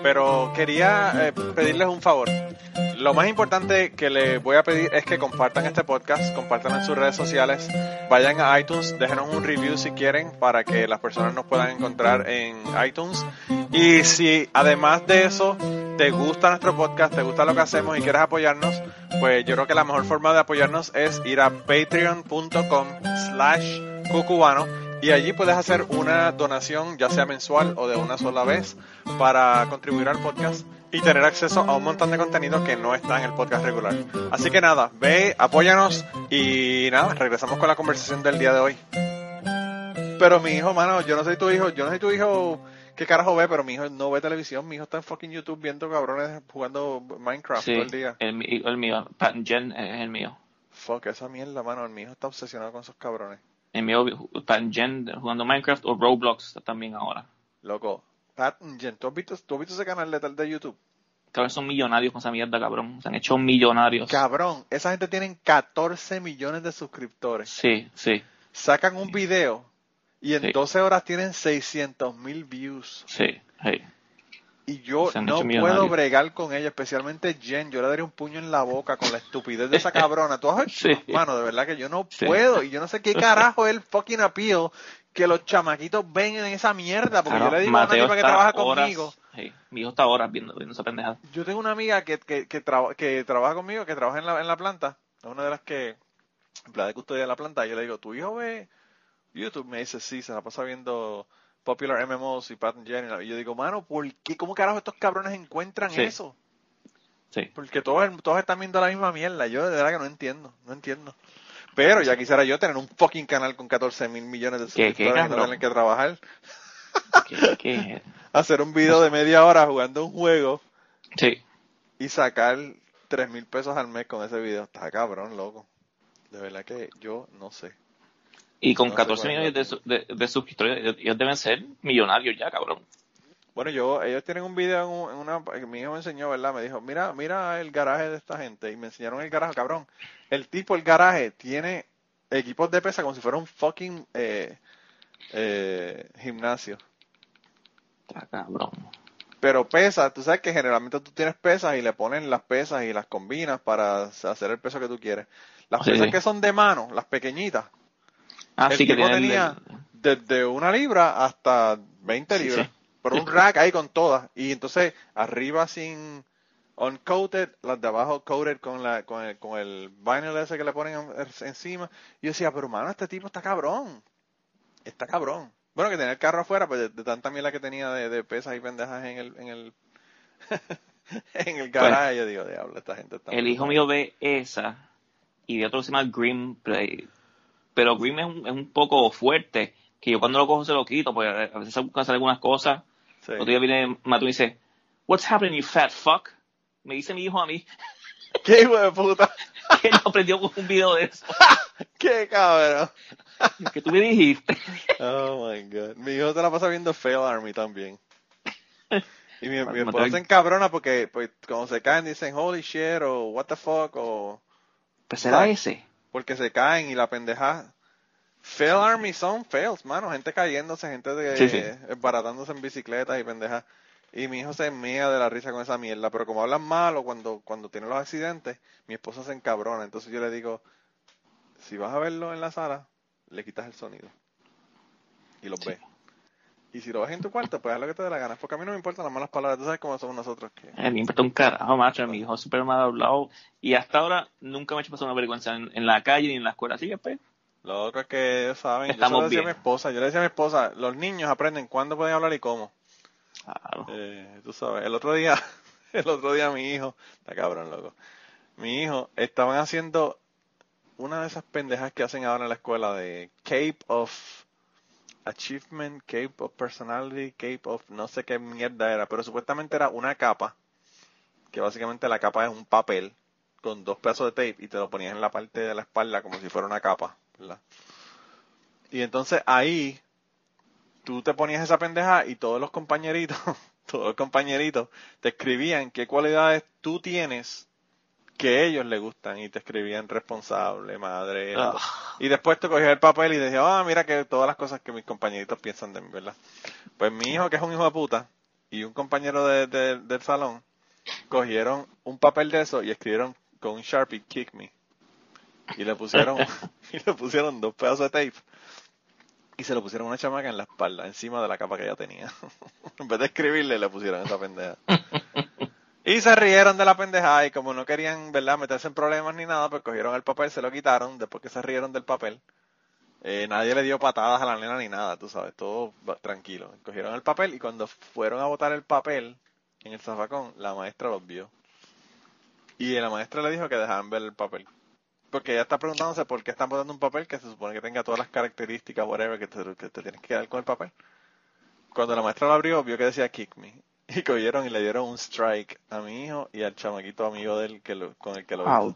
pero quería eh, pedirles un favor. Lo más importante que les voy a pedir es que compartan este podcast, compartan en sus redes sociales, vayan a iTunes, déjenos un review si quieren para que las personas nos puedan encontrar en iTunes. Y si además de eso te gusta nuestro podcast, te gusta lo que hacemos y quieres apoyarnos, pues yo creo que la mejor forma de apoyarnos es ir a patreon.com slash cucubano y allí puedes hacer una donación ya sea mensual o de una sola vez para contribuir al podcast y tener acceso a un montón de contenido que no está en el podcast regular. Así que nada, ve, apóyanos y nada, regresamos con la conversación del día de hoy. Pero mi hijo, mano, yo no soy tu hijo, yo no soy tu hijo qué carajo ve, pero mi hijo no ve televisión, mi hijo está en fucking YouTube viendo cabrones jugando Minecraft Sí, todo el día. el, el mío, Pat Jen es el mío. Fuck esa mierda, mano, mi hijo está obsesionado con esos cabrones. El mío, Pat and Jen jugando Minecraft o Roblox también ahora. Loco, Pat, Jen, ¿tú has visto, tú has visto ese canal de, tal de YouTube? Cabrón, son millonarios con esa mierda, cabrón. Se han hecho millonarios. Cabrón, esa gente tienen 14 millones de suscriptores. Sí, sí, Sacan un video y en Sí. 12 horas tienen 600 mil views. sí, sí. Y yo no puedo bregar con ella, especialmente Jen. Yo le daría un puño en la boca con la estupidez de esa [LAUGHS] cabrona. ¿Tú has Sí. Mano, de verdad que yo no Sí. puedo. Y yo no sé qué carajo es el fucking appeal que los chamaquitos ven en esa mierda. Porque Claro, yo le digo a una Mateo que trabaja horas- conmigo. sí, mi hijo está horas viendo, viendo esa pendejada. Yo tengo una amiga que, que, que, traba- que trabaja conmigo, que trabaja en la, en la planta. Es una de las que, empleada de custodia de la planta. Y yo le digo, ¿tu hijo ve YouTube? Me dice, sí, se la pasa viendo Popular MMOs y Pat and Jen. Y yo digo, mano, ¿por qué? ¿Cómo carajo estos cabrones encuentran Sí. eso? Sí. Porque todos, todos están viendo la misma mierda. Yo de verdad que no entiendo, no entiendo. Pero ya quisiera yo tener un fucking canal con 14 mil millones de ¿Qué- qué, suscriptores no tener que trabajar. ¿Qué- qué? [LAUGHS] Hacer un video de media hora jugando un juego Sí. y sacar 3 mil pesos al mes con ese video. Está cabrón, loco. De verdad que yo no sé. Y con No sé 14 cuál es millones de, de, de suscriptores, ellos- deben ser millonarios ya, cabrón. Bueno, yo, ellos tienen un video en, un- en una, que mi hijo me enseñó, ¿verdad? Me dijo, mira, mira el garaje de esta gente. Y me enseñaron el garaje, cabrón. El tipo, el garaje, tiene equipos de pesa como si fuera un fucking eh, eh, gimnasio. Está cabrón. Pero pesas, tú sabes que generalmente tú tienes pesas y le ponen las pesas y las combinas para hacer el peso que tú quieres. Las Sí, pesas que son de mano, las pequeñitas, Ah, el sí que tipo tenía desde una libra hasta 20 Sí, libras. sí. Pero un rack ahí con todas. Y entonces arriba sin uncoated, las de abajo coated con, la, con, el, con el vinyl ese que le ponen en- encima. Y yo decía, pero mano, este tipo está cabrón. Está cabrón. Bueno, que tenía el carro afuera, pues de, de tanta mierda que tenía de, de pesas y pendejas en el, en el, [LAUGHS] en el garaje, yo digo, diablo, esta gente está... El hijo mal". mío ve esa y de otro se llama Grim Play. Pero Grim es un, es un poco fuerte, que yo cuando lo cojo se lo quito, porque a veces se buscan hacer algunas cosas. Sí. Otro día viene Mato y dice, What's happening, you fat fuck? Me dice mi hijo a mí [LAUGHS] ¡Qué hijo de puta! [LAUGHS] que no aprendió con un video de eso. [LAUGHS] ¡Qué cabrón! Que tú me dijiste. Oh my god. Mi hijo se la pasa viendo Fail Army también. Y mi, mi esposa se encabrona porque pues, cuando se caen dicen holy shit o what the fuck o Pues será ese. Porque se caen y la pendeja. Fail Army son fails, mano. Gente cayéndose, gente de, Sí, baratándose en bicicletas y pendejas. Y mi hijo se mea de la risa con esa mierda. Pero como hablan malo cuando, cuando tienen los accidentes, mi esposa se encabrona. Entonces yo le digo, si vas a verlo en la sala, le quitas el sonido. Y los Sí. Y si lo ves en tu cuarto, pues haz lo que te dé la gana. Porque a mí no me importan las malas palabras. Tú sabes cómo somos nosotros. Que... A mí me importa un carajo, macho. Mi hijo súper mal hablado. Y hasta ahora nunca me ha hecho pasar una vergüenza en, en la calle ni en la escuela. Así que, pues, Lo otro es que ellos saben. Estamos yo lo decía bien. a mi esposa. Yo le decía a mi esposa, los niños aprenden cuándo pueden hablar y cómo. claro. Eh, tú sabes, el otro día, [LAUGHS] el otro día mi hijo, está cabrón, loco. Mi hijo, estaban haciendo una de esas pendejas que hacen ahora en la escuela de Cape of Achievement, Cape of Personality, Cape of no sé qué mierda era, pero supuestamente era una capa, que básicamente la capa es un papel con dos pedazos de tape y te lo ponías en la parte de la espalda como si fuera una capa, ¿verdad? Y entonces ahí tú te ponías esa pendeja y todos los compañeritos, [LAUGHS] todos los compañeritos te escribían qué cualidades tú tienes que ellos les gustan y te escribían responsable, madre. Y después te cogías el papel y decías, ah, mira que todas las cosas que mis compañeritos piensan de mí, ¿verdad? Pues mi hijo, que es un hijo de puta, y un compañero de, del salón, cogieron un papel de eso y escribieron con un Sharpie, kick me. Y le pusieron, [LAUGHS] [LAUGHS] y le pusieron dos pedazos de tape. Y se lo pusieron una chamaca en la espalda, encima de la capa que ella tenía. [LAUGHS] en vez de escribirle, le pusieron esa pendeja. Y se rieron de la pendeja y como no querían, ¿verdad?, meterse en problemas ni nada, pues cogieron el papel, se lo quitaron, después que se rieron del papel. Eh, nadie le dio patadas a la nena ni nada, tú sabes, todo tranquilo. Cogieron el papel y cuando fueron a botar el papel en el zafacón, la maestra los vio. Y la maestra le dijo que dejaban ver el papel. Porque ella está preguntándose por qué están botando un papel que se supone que tenga todas las características, whatever, que te, que te tienes que quedar con el papel. Cuando la maestra lo abrió, vio que decía kick me. Y cogieron y le dieron un strike a mi hijo y al chamaquito amigo del que lo, con el que lo wow.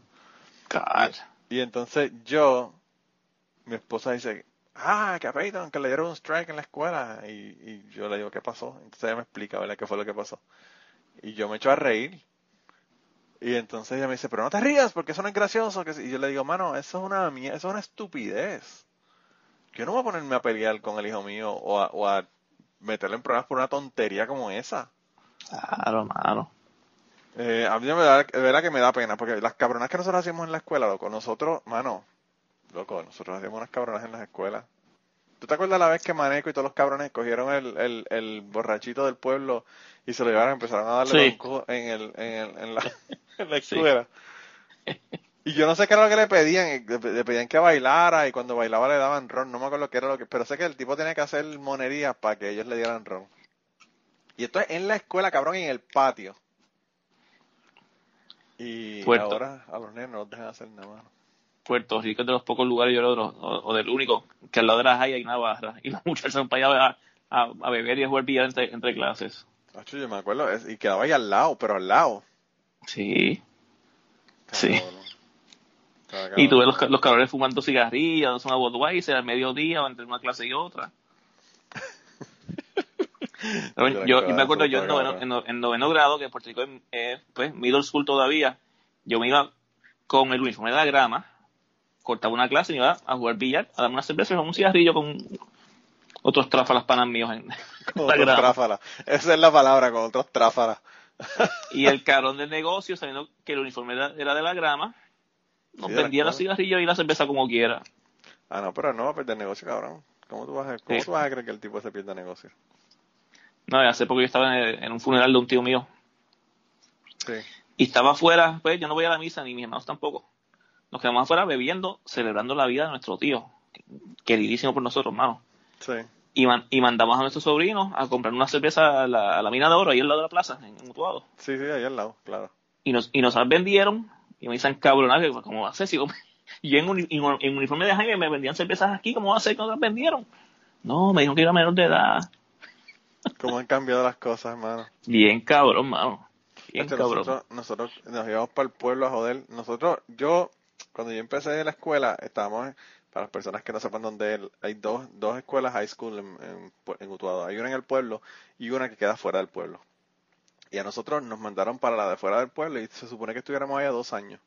Y, y, entonces yo, mi esposa dice, ah, que a Peyton, que le dieron un strike en la escuela. Y, y yo le digo, ¿qué pasó? Entonces ella me explica, ¿verdad? ¿Qué fue lo que pasó? Y yo me echo a reír. Y entonces ella me dice, pero no te rías porque eso no es gracioso. Y yo le digo, mano, eso es una, eso es una estupidez. Yo no voy a ponerme a pelear con el hijo mío o a, o a meterle en problemas por una tontería como esa. Claro, mano. Eh, a mí me da, de verdad que me da pena, porque las cabronas que nosotros hacíamos en la escuela, loco, nosotros, mano, loco, nosotros hacíamos unas cabronas en las escuelas. ¿Tú te acuerdas la vez que Maneco y todos los cabrones cogieron el, el, el borrachito del pueblo y se lo llevaron y empezaron a darle en, el, en, el, en, la, [LAUGHS] en la escuela? Y yo no sé qué era lo que le pedían, le pedían que bailara y cuando bailaba le daban ron, no me acuerdo qué era lo que, pero sé que el tipo tenía que hacer monerías para que ellos le dieran ron. Y esto es en la escuela, cabrón, en el patio. Y ahora a los nenes no los dejan hacer nada más. Puerto Rico es de los pocos lugares, yo creo, o, del único, que al lado de la hay una barra. Y los [LAUGHS] muchachos van para allá a, a, beber y a jugar billar entre, entre clases. yo me acuerdo, y quedaba ahí al lado, pero al lado. Sí. sí. Y tú ves los, los cabrones fumando cigarrillas, son a Budweiser al mediodía o entre una clase y otra yo, me acuerdo yo en noveno, grado, que en Puerto Rico es pues, middle school todavía, yo me iba con el uniforme de la grama, cortaba una clase y me iba a jugar billar, a darme una cerveza y un cigarrillo con otros tráfalas panas míos en [LAUGHS] la grama. Esa es la palabra, con otros tráfalas. y el carón del negocio, sabiendo que el uniforme era de la grama, nos vendía los cigarrillos y la cerveza como quiera. Ah, no, pero no va a perder negocio, cabrón. ¿Cómo tú vas a, cómo tú vas a creer que el tipo se pierda negocio? No, hace poco yo estaba en, un funeral de un tío mío. Sí. Y estaba afuera, pues yo no voy a la misa, ni mis hermanos tampoco. Nos quedamos afuera bebiendo, celebrando la vida de nuestro tío. Queridísimo por nosotros, hermano. Sí. Y, y mandamos a nuestros sobrinos a comprar una cerveza a la, mina de oro, ahí al lado de la plaza, en, Mutuado. Sí, sí, ahí al lado, claro. Y nos, y nos vendieron, y me dicen cabronaje, ¿cómo va a ser? Si yo, [LAUGHS] en, en, uniforme de Jaime me vendían cervezas aquí, ¿cómo va a ser que nos las vendieron? No, me dijeron que era menor de edad. ¿Cómo han cambiado las cosas, hermano? Bien cabrón, mano. Bien cabrón. Nosotros, nos íbamos para el pueblo a joder. Nosotros, yo, cuando yo empecé en la escuela, estábamos, para las personas que no sepan dónde hay dos, dos escuelas high school en, en, Utuado. Hay una en el pueblo y una que queda fuera del pueblo. Y a nosotros nos mandaron para la de fuera del pueblo y se supone que estuviéramos allá dos años.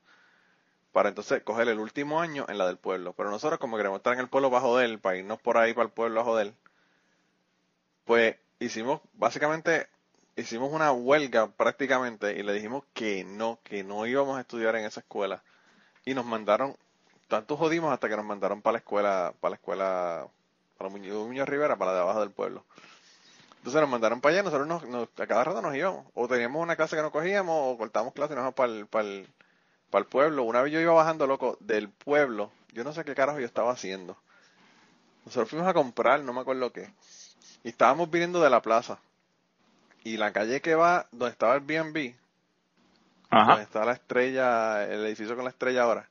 Para entonces coger el último año en la del pueblo. Pero nosotros como queremos estar en el pueblo para joder, para irnos por ahí para el pueblo a joder, pues hicimos, básicamente, hicimos una huelga prácticamente y le dijimos que no, que no íbamos a estudiar en esa escuela. Y nos mandaron, tanto jodimos hasta que nos mandaron para la escuela, para la escuela, para Muñoz, Rivera, para la de abajo del pueblo. Entonces nos mandaron para allá, nosotros nos, a cada rato nos íbamos. O teníamos una clase que no cogíamos, o cortábamos clase y nos íbamos para el, para el, para el pueblo. Una vez yo iba bajando, loco, del pueblo. Yo no sé qué carajo yo estaba haciendo. Nosotros fuimos a comprar, no me acuerdo qué. Y estábamos viniendo de la plaza. Y la calle que va, donde estaba el BB, donde está la estrella, el edificio con la estrella ahora.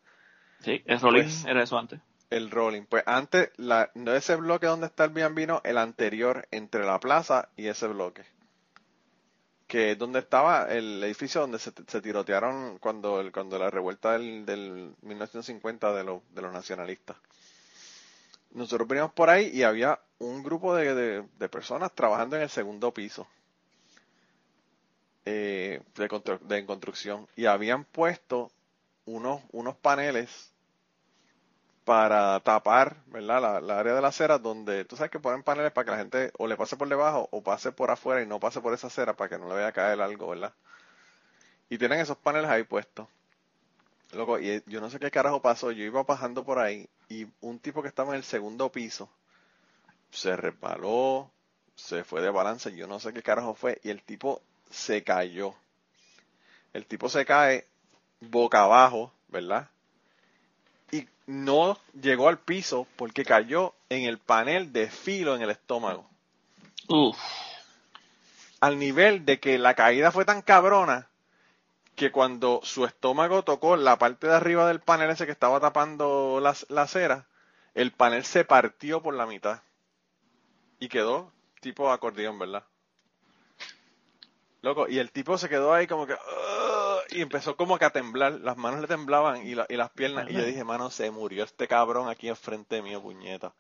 Sí, el Rolling pues, era eso antes. El Rolling. Pues antes, la, no ese bloque donde está el BB, no, el anterior, entre la plaza y ese bloque. Que es donde estaba el edificio donde se, tirotearon cuando, el, cuando la revuelta del, del 1950 de, de los nacionalistas nosotros veníamos por ahí y había un grupo de, personas trabajando en el segundo piso eh, de, construcción y habían puesto unos, unos paneles para tapar, ¿verdad? La, área de la acera donde, tú sabes que ponen paneles para que la gente o le pase por debajo o pase por afuera y no pase por esa acera para que no le vaya a caer algo, ¿verdad? Y tienen esos paneles ahí puestos. Loco, y yo no sé qué carajo pasó, yo iba pasando por ahí y un tipo que estaba en el segundo piso se resbaló, se fue de balance, yo no sé qué carajo fue, y el tipo se cayó. El tipo se cae boca abajo, ¿verdad? Y no llegó al piso porque cayó en el panel de filo en el estómago. Uf. Al nivel de que la caída fue tan cabrona que cuando su estómago tocó la parte de arriba del panel ese que estaba tapando la, la acera, el panel se partió por la mitad. Y quedó tipo acordeón, ¿verdad? Loco, y el tipo se quedó ahí como que... y empezó como que a temblar, las manos le temblaban y, las piernas. Y yo dije, mano, se murió este cabrón aquí enfrente mío, puñeta.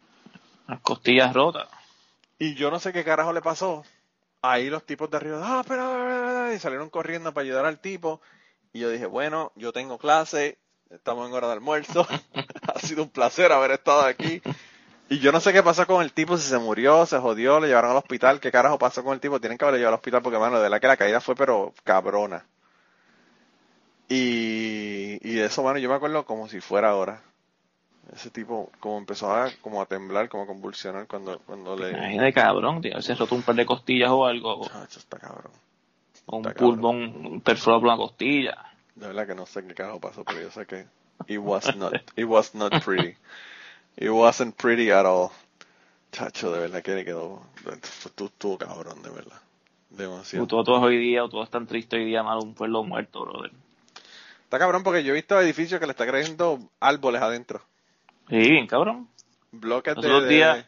Las costillas rotas. Y yo no sé qué carajo le pasó. Ahí los tipos de arriba, ah, pero, y salieron corriendo para ayudar al tipo. Y yo dije, bueno, yo tengo clase, estamos en hora de almuerzo. [LAUGHS] [LAUGHS] ha sido un placer haber estado aquí. Y yo no sé qué pasó con el tipo, si se murió, se jodió, le llevaron al hospital. ¿Qué carajo pasó con el tipo? Tienen que haberlo llevado al hospital porque, mano, de la que la caída fue, pero cabrona. Y, y eso, mano, yo me acuerdo como si fuera ahora. Ese tipo como empezó a, como a temblar, como a convulsionar cuando, cuando le... de cabrón, tío. Se roto un par de costillas o algo. Chacho, está cabrón. O un pulmón perforado por una costilla. De verdad que no sé qué carajo pasó, pero yo sé que it was not, it was not pretty. It wasn't pretty at all. Chacho, de verdad que le quedó. Estuvo cabrón, de verdad. Demasiado. Todo, todo hoy día, todo es tan triste hoy día, malo, un pueblo muerto, brother. Está cabrón porque yo he visto edificios que le está creyendo árboles adentro. Sí, bien cabrón. Bloques Los de... días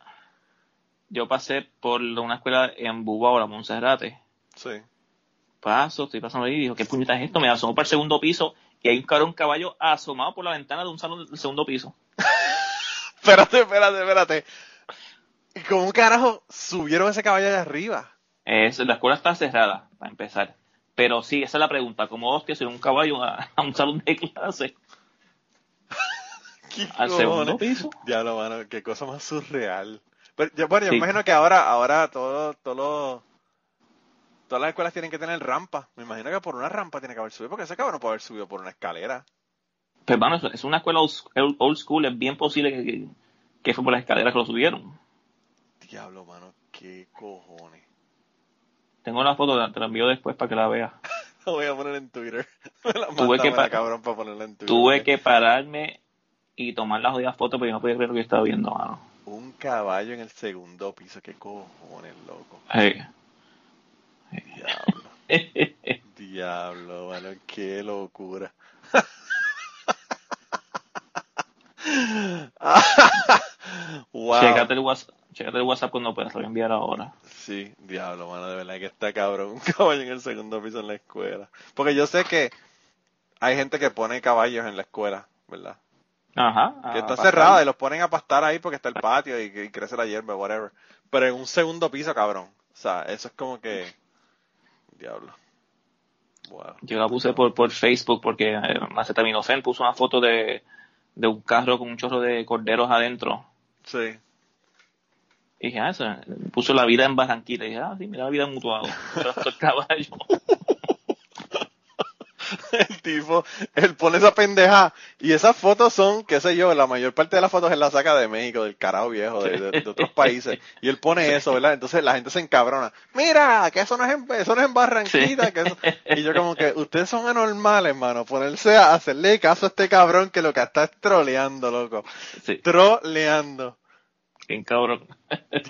yo pasé por una escuela en Bubao, la Monserrate. Sí. Paso, estoy pasando ahí y dijo, ¿qué puñeta es esto? Me asomó para el segundo piso y hay un cabrón caballo asomado por la ventana de un salón del segundo piso [LAUGHS] espérate, espérate, espérate. ¿Y cómo carajo subieron ese caballo allá arriba? Es, la escuela está cerrada, para empezar. Pero sí, esa es la pregunta. ¿Cómo hostia subir un caballo a, un salón de [LAUGHS] clase? Al segundo piso. Ya lo mano, qué cosa más surreal. Pero, yo, bueno, yo imagino que ahora, ahora todo, todo todas las escuelas tienen que tener rampa. Me imagino que por una rampa tiene que haber subido, porque ese cabrón no puede haber subido por una escalera. Pues bueno, es una escuela old school, es bien posible que, que fue por las escaleras que lo subieron. Diablo, mano, qué cojones. Tengo la foto, te la envío después para que la veas. [LAUGHS] la voy a poner en Twitter. [LAUGHS] tuve, que cabrón, para ponerla en Twitter. tuve que pararme y tomar la jodida foto porque no podía creer lo que estaba viendo, mano. Un caballo en el segundo piso, qué cojones, loco. Diablo. [LAUGHS] Diablo, mano, qué locura. wow. Chécate el, WhatsApp, el WhatsApp cuando puedas, lo voy a enviar ahora. Sí, diablo, mano, de verdad que está cabrón. Un [LAUGHS] caballo en el segundo piso en la escuela. Porque yo sé que hay gente que pone caballos en la escuela, ¿verdad? Ajá. Que está cerrada y los ponen a pastar ahí porque está el patio y, crece la hierba, whatever. Pero en un segundo piso, cabrón. O sea, eso es como que. Diablo. Wow. Yo la puse por, por Facebook porque eh, Macetaminofén puso una foto de de un carro con un chorro de corderos adentro. Sí. Y dije, ah, eso, puso la vida en Barranquilla. Y dije, ah, sí, mira la vida en Mutuado. [LAUGHS] el caballo. [LAUGHS] el tipo, él pone esa pendeja. Y esas fotos son, qué sé yo, la mayor parte de las fotos él la saca de México, del carajo viejo, de, otros países. Y él pone eso, ¿verdad? Entonces la gente se encabrona. Mira, que eso no es en, eso no es en Barranquita. Que eso... Y yo como que, ustedes son anormales, hermano. Ponerse a hacerle caso a este cabrón que lo que está es troleando, loco. Troleando. ¿Quién cabrón?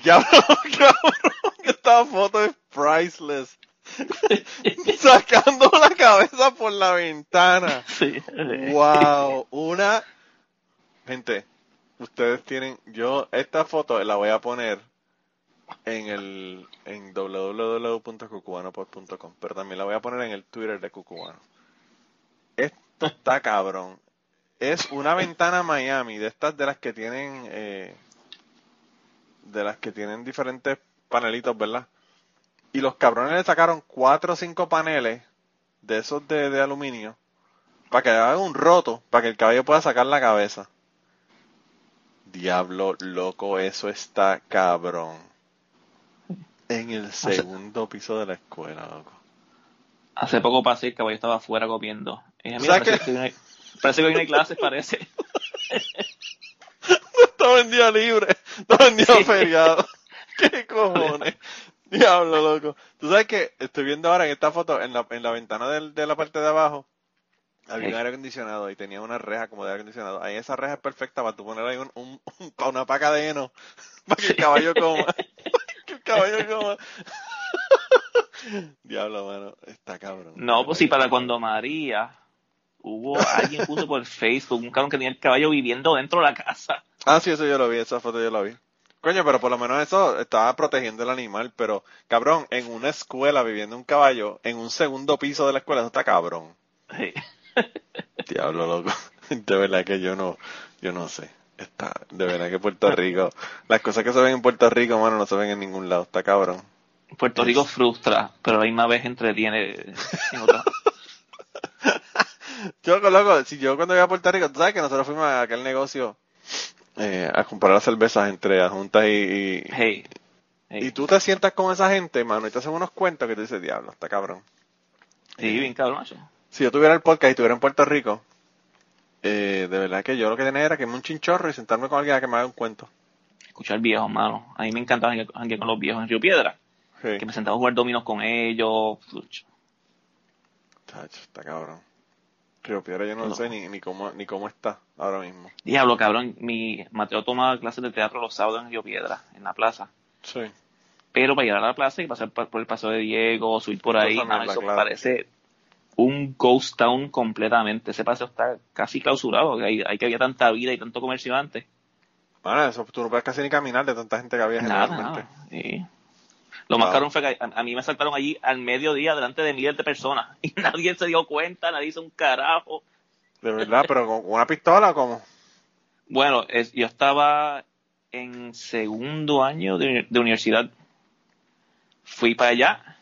Diablo, [LAUGHS] cabrón. Esta foto es priceless. [LAUGHS] Sacando la cabeza por la ventana. Wow, una gente, ustedes tienen, yo esta foto la voy a poner en el en www.cucubanopod.com, pero también la voy a poner en el Twitter de Cucubano. Esto está cabrón. Es una ventana Miami de estas de las que tienen eh, de las que tienen diferentes panelitos, ¿verdad? Y los cabrones le sacaron cuatro o cinco paneles de esos de, aluminio para que haga un roto, para que el caballo pueda sacar la cabeza. Diablo, loco, eso está cabrón. En el segundo piso de la escuela, loco. Hace poco pasé el caballo estaba afuera comiendo. parece, que hoy no hay clases, parece. estaba en día libre, estaba en día feriado. [LAUGHS] ¿Qué cojones? Diablo, loco. Tú sabes que estoy viendo ahora en esta foto, en la, en la ventana de la parte de abajo, había un aire acondicionado y tenía una reja como de aire acondicionado. Ahí esa reja es perfecta para tú poner ahí un, un, una paca de heno [LAUGHS] para [LAUGHS] [LAUGHS] que el caballo coma. que el caballo coma. Diablo, mano, está cabrón. No, pues sí, para cuando María hubo alguien puso por Facebook un cabrón que tenía el caballo viviendo dentro de la casa. Ah, sí, eso yo lo vi, esa foto yo la vi. Coño, pero por lo menos eso estaba protegiendo el animal, pero cabrón, en una escuela viviendo un caballo, en un segundo piso de la escuela, eso está cabrón. Sí. [LAUGHS] Diablo, loco. De verdad que yo no, yo no sé. Está, de verdad que Puerto Rico, las cosas que se ven en Puerto Rico, mano, no se ven en ningún lado. Está cabrón. Puerto Rico frustra, pero a la misma vez entretiene en [LAUGHS] yo, loco, si yo cuando voy a Puerto Rico, tú sabes que nosotros fuimos a aquel negocio eh, a comprar las cervezas entre adjuntas y, y, y tú te sientas con esa gente, mano, y te hacen unos cuentos que te dices, diablo, está cabrón. Sí, bien cabrón, si yo tuviera el podcast y estuviera en Puerto Rico, eh, de verdad que yo lo que tenía era que me un chinchorro y sentarme con alguien a que me haga un cuento. Escuchar viejos, mano. A mí me encantaba janguear con los viejos en Río Piedra. Que me sentaba a jugar dominos con ellos. Tacho, está cabrón. Río Piedra yo no, sé ni, ni, cómo, ni cómo está ahora mismo. Diablo, cabrón. Mi Mateo tomaba clases de teatro los sábados en Río Piedra, en la plaza. Sí. Pero para llegar a la plaza y pasar por el paso de Diego, subir por ahí, eso parece un ghost town completamente. Ese paseo está casi clausurado, hay, hay que había tanta vida y tanto comercio antes. Bueno, eso tú no puedes casi ni caminar de tanta gente que había generalmente. Lo más caro fue que a, mí me saltaron allí al mediodía delante de miles de personas [LAUGHS] y nadie se dio cuenta, nadie hizo un carajo. De verdad, pero con una pistola o cómo? Bueno, es, yo estaba en segundo año de, de universidad. Fui para allá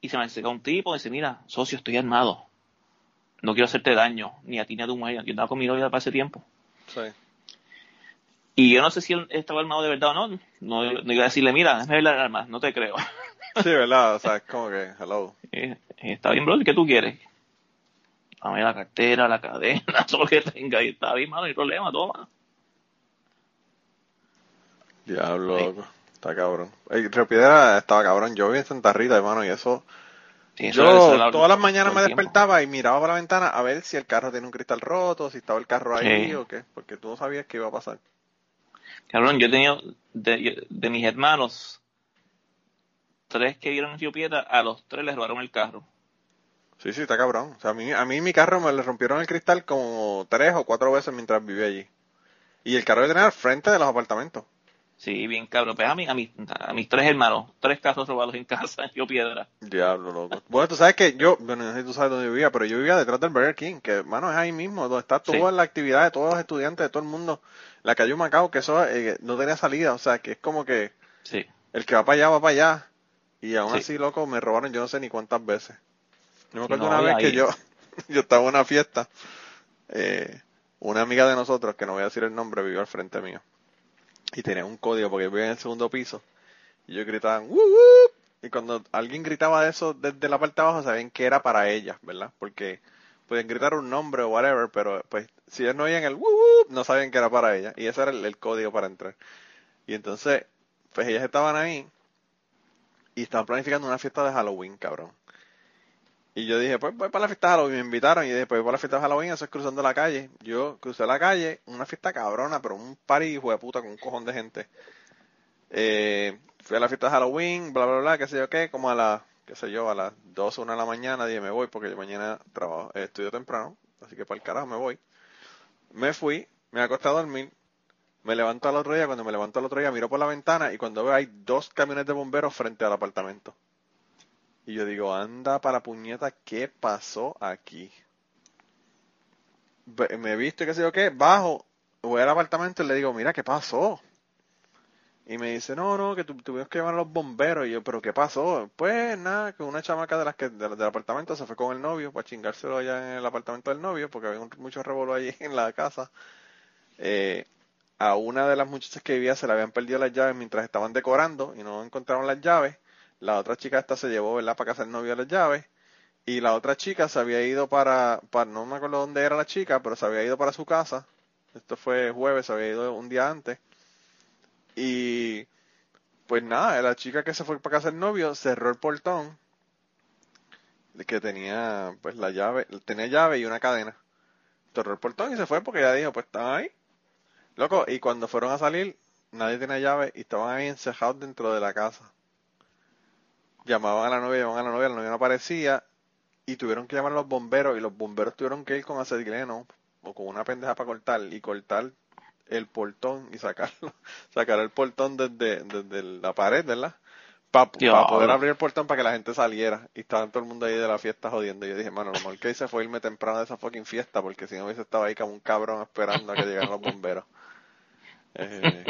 y se me acerca un tipo y dice, mira, socio, estoy armado. No quiero hacerte daño, ni a ti ni a tu mujer. Yo estaba con mi novia para ese tiempo. Sí. Y yo no sé si él estaba armado de verdad o no. No, iba a decirle, mira, déjame ver armas, no te creo. Sí, verdad, o sea, es como que, hello. está bien, bro, ¿qué tú quieres? Dame la cartera, la cadena, [LAUGHS] todo lo que tenga. Y está bien, mano, no hay problema, toma. Diablo, loco. Está cabrón. El Piedra estaba cabrón. Yo vi en Santa Rita, hermano, y eso. yo todas las mañanas me despertaba y miraba por la ventana a ver si el carro tiene un cristal roto, si estaba el carro ahí o qué, porque tú no sabías qué iba a pasar. Cabrón, yo he tenido de, de mis hermanos, tres que vieron en Río Piedra, a los tres les robaron el carro. Sí, sí, está cabrón. O sea, a mí, a mí mi carro me le rompieron el cristal como tres o cuatro veces mientras vivía allí. Y el carro de tener al frente de los apartamentos. Sí, bien cabrón. Pues a, mí, a, mis tres hermanos, tres casos robados en casa, yo piedra. Diablo, loco. Bueno, tú sabes que yo, bueno, no sé si tú sabes dónde vivía, pero yo vivía detrás del Burger King, que, mano, es ahí mismo, donde está toda la actividad de todos los estudiantes, de todo el mundo. La calle Macao, que eso eh, no tenía salida, o sea, que es como que sí. el que va para allá, va para allá. Y aún así, loco, me robaron yo no sé ni cuántas veces. Yo me acuerdo una vez que yo, [LAUGHS] yo estaba en una fiesta, eh, una amiga de nosotros, que no voy a decir el nombre, vivió al frente mío y tenía un código porque vivía en el segundo piso y ellos gritaban ¡Woo, y cuando alguien gritaba eso desde la parte de abajo sabían que era para ella, ¿verdad? Porque pueden gritar un nombre o whatever, pero pues si ellos no oían el ¡Woo, no sabían que era para ella y ese era el, código para entrar. Y entonces, pues ellas estaban ahí y estaban planificando una fiesta de Halloween, cabrón. Y yo dije, pues voy para la fiesta de Halloween, me invitaron y después voy para la fiesta de Halloween, eso es cruzando la calle. Yo crucé la calle, una fiesta cabrona, pero un party hijo de puta con un cojón de gente. Eh, fui a la fiesta de Halloween, bla, bla, bla, qué sé yo qué, como a las, qué sé yo, a las 12, 1 de la mañana, dije, me voy porque yo mañana trabajo, eh, estudio temprano, así que para el carajo me voy. Me fui, me acosté a dormir, me levanto al otro día, cuando me levanto al otro día miro por la ventana y cuando veo hay dos camiones de bomberos frente al apartamento. Y yo digo, anda para puñeta, ¿qué pasó aquí? Me he visto y qué sé yo qué, bajo, voy al apartamento y le digo, mira, ¿qué pasó? Y me dice, no, no, que tu, tuvimos que llamar a los bomberos. Y yo, ¿pero qué pasó? Pues nada, que una chamaca de las que del apartamento se fue con el novio para chingárselo allá en el apartamento del novio, porque había mucho revuelo allí [LAUGHS] en la casa. Eh, a una de las muchachas que vivía se le habían perdido las llaves mientras estaban decorando y no encontraron las llaves. La otra chica esta se llevó, ¿verdad?, para casa del novio las llaves. Y la otra chica se había ido para, no me acuerdo dónde era la chica, pero se había ido para su casa. Esto fue jueves, se había ido un día antes. Y pues nada, la chica que se fue para casa del novio cerró el portón que tenía pues la llave, tenía llave y una cadena. Cerró el portón y se fue porque ya dijo, pues están ahí. Loco, y cuando fueron a salir, nadie tenía llave y estaban ahí encerrados dentro de la casa. Llamaban a la novia, llamaban a la novia, la novia no aparecía y tuvieron que llamar a los bomberos y los bomberos tuvieron que ir con acetileno o con una pendeja para cortar y cortar el portón y sacarlo, [LAUGHS] sacar el portón desde, desde la pared, ¿verdad? Para poder abrir el portón para que la gente saliera. Y estaba todo el mundo ahí de la fiesta jodiendo. Y yo dije, mano, lo mejor que hice fue irme temprano de esa fucking fiesta, porque si no hubiese estado ahí como un cabrón esperando a que llegaran los bomberos. Eh,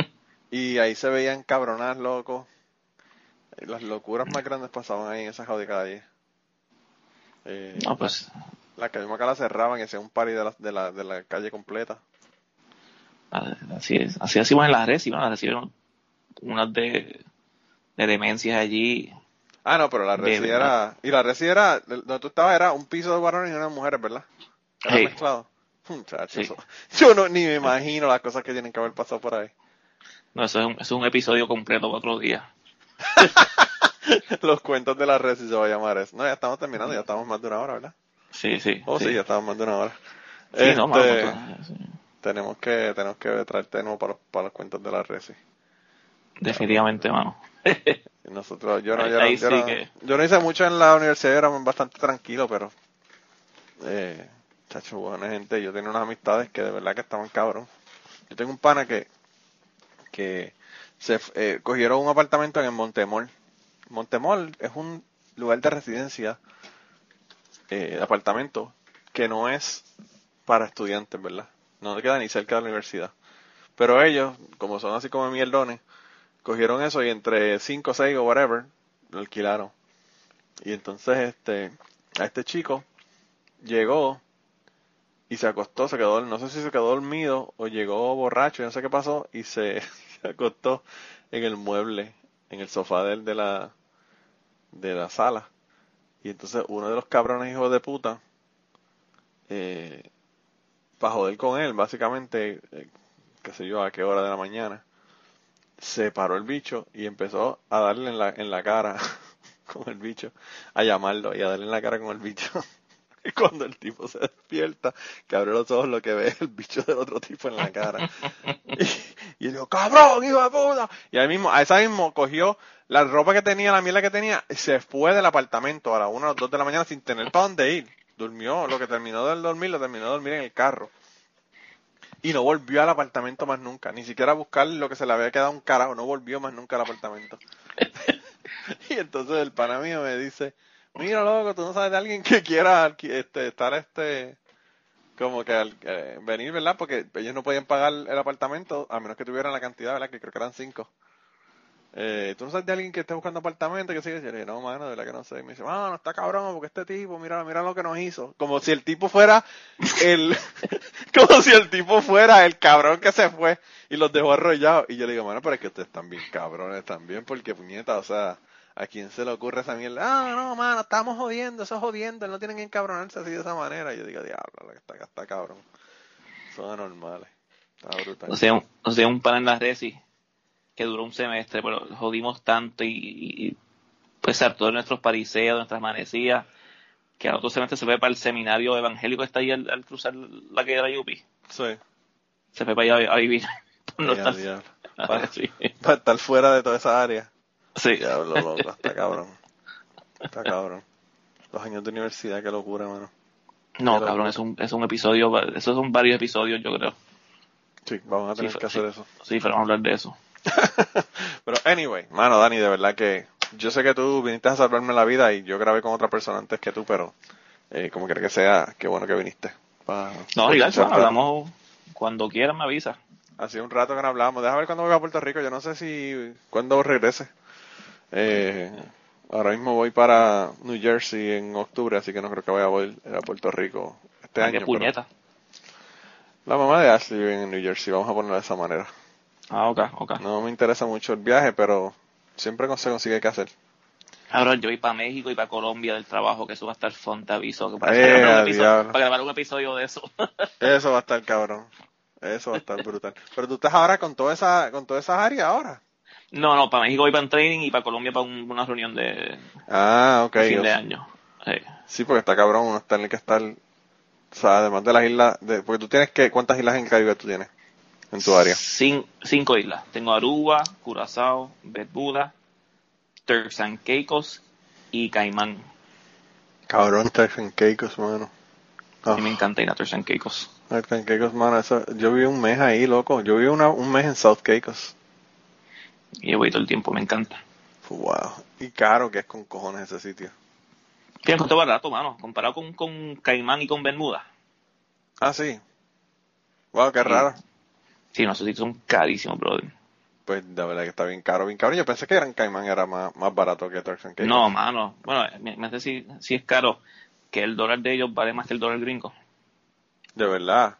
y ahí se veían cabronas, locos. Las locuras más grandes pasaban ahí en esa jodida calle. Eh, no, pues. La calle acá la cerraban y hacían un party de la, de la, de la calle completa. Así es, así hacíamos en la red, y la recibieron unas de, de demencias allí. Ah, no, pero la resi era, y la resi era, donde tú estabas era un piso de varones y unas mujeres, ¿verdad? Era mezclado. Yo no, ni me imagino las cosas que tienen que haber pasado por ahí. No, eso es un, es un episodio completo para otro día. [LAUGHS] Los cuentos de la resi se va a llamar eso. No, ya estamos terminando, ya estamos más de una hora, ¿verdad? Sí, sí. Oh, sí, ya estamos más de una hora. Sí, no, este, tenemos que tenemos que traerte de nuevo para los, para los cuentos de la Resi. Definitivamente, mano. [LAUGHS] Nosotros, yo no, yo, no, hice mucho en la universidad, era bastante tranquilo, pero eh, chacho, buena gente, yo tenía unas amistades que de verdad que estaban cabrón. Yo tengo un pana que que se eh, cogieron un apartamento en el Montemol. Montemol es un lugar de residencia eh, de apartamento que no es para estudiantes, ¿verdad? no queda ni cerca de la universidad. Pero ellos, como son así como mierdones, cogieron eso y entre 5 o 6 o whatever, lo alquilaron. Y entonces este, a este chico llegó y se acostó, se quedó, no sé si se quedó dormido o llegó borracho, no sé qué pasó, y se, [LAUGHS] acostó en el mueble, en el sofá de, de la de la sala. Y entonces uno de los cabrones hijos de puta eh, para joder con él, básicamente, eh, qué sé yo, a qué hora de la mañana, se paró el bicho y empezó a darle en la, en la cara [LAUGHS] con el bicho, a llamarlo y a darle en la cara con el bicho. [LAUGHS] [LAUGHS] Y cuando el tipo se despierta, que abre los ojos, lo que ve es el bicho del otro tipo en la cara. Y, y dijo, cabrón, hijo de puta. Y ahí mismo, a esa mismo cogió la ropa que tenía, la mierda que tenía, se fue del apartamento a las 1 o las 2 de la mañana sin tener para dónde ir durmió, lo que terminó de dormir, lo terminó de dormir en el carro. Y no volvió al apartamento más nunca, ni siquiera a buscar lo que se le había quedado un carajo, no volvió más nunca al apartamento. [LAUGHS] y entonces el pana mío me dice, mira loco, tú no sabes de alguien que quiera este, estar este, como que al, eh, venir, ¿verdad? Porque ellos no podían pagar el apartamento a menos que tuvieran la cantidad, ¿verdad? Que creo que eran cinco. Eh, ¿Tú no sabes de alguien que esté buscando apartamento? Que sigue? Yo le dije, no, mano, de verdad que no sé. Y me dice, no está cabrón, porque este tipo, mira, mira lo que nos hizo. Como si el tipo fuera el, [LAUGHS] como si el tipo fuera el cabrón que se fue y los dejó arrollados. Y yo le digo, mano, pero es que ustedes están bien cabrones también, porque puñeta, o sea, ¿a quién se le ocurre esa mierda? Ah, no, mano, estamos jodiendo, eso es jodiendo, no tienen que encabronarse así de esa manera. Y yo digo, diablo, está, está cabrón. Son anormales. Está brutal. O sea, o sea, un pan en la resi que duró un semestre, pero jodimos tanto y, pues a todos nuestros pariseos, nuestras manecillas, que al otro semestre se fue para el seminario evangélico que está ahí al, cruzar la que era Yupi. Sí. Se fue para allá a, vivir. [LAUGHS] no está, [LAUGHS] para, para, estar fuera de toda esa área. Sí. Loco, está cabrón. Está cabrón. Los años de universidad, qué locura, mano. No, cabrón, es un, es un episodio, esos son varios episodios, yo creo. Sí, vamos a tener que hacer eso. Sí, pero vamos a hablar de eso. [LAUGHS] Pero anyway, mano, Dani, de verdad que yo sé que tú viniste a salvarme la vida y yo grabé con otra persona antes que tú, pero eh, como quiera que sea, qué bueno que viniste. no, igual, hablamos cuando quieras, me avisa. Hacía un rato que no hablábamos. Déjame ver cuándo voy a Puerto Rico. Yo no sé si cuándo regrese. Eh, ahora mismo voy para New Jersey en octubre, así que no creo que vaya a volver a Puerto Rico este Ah, año. qué puñeta. La mamá de Ashley vive en New Jersey, vamos a ponerlo de esa manera. Ah, ok, ok. No me interesa mucho el viaje, pero siempre se consigue que hacer. Ahora yo voy para México y para Colombia del trabajo, que eso va a estar fun, te aviso. Que para, Eh, grabar un a episodio, para grabar un episodio de eso. [LAUGHS] Eso va a estar cabrón. Eso va a estar brutal. Pero tú estás ahora con toda esa, con todas esas áreas ahora. No, no, para México voy para un training y para Colombia para un- una reunión de Ah, fin de año. Sí. Sí, porque está cabrón, uno está en el que estar, o sea, además de las islas, de, porque tú tienes que, ¿cuántas islas en Caribe tú tienes en tu área? Cin- cinco islas. Tengo Aruba, Curazao, Bermuda, Turks and Caicos y Caimán. Cabrón, Turks and Caicos, mano. A mí me encanta ir a Turks and Caicos. Turks and Caicos, mano, eso, yo viví un mes ahí, loco. Yo viví una, un mes en South Caicos. Y yo voy todo el tiempo, me encanta. Wow. Y caro que es con cojones ese sitio. Fíjate, costó barato, mano. Comparado con, con Caimán y con Bermuda. Ah, sí. Wow, qué Sí. raro. Sí, no, esos sitios son carísimos, brother. Pues de verdad que está bien caro, bien caro. Yo pensé que Gran Caimán era más, más barato que Turks and Caicos. No, mano. Bueno, me, me hace si, si es caro que el dólar de ellos vale más que el dólar gringo. De verdad.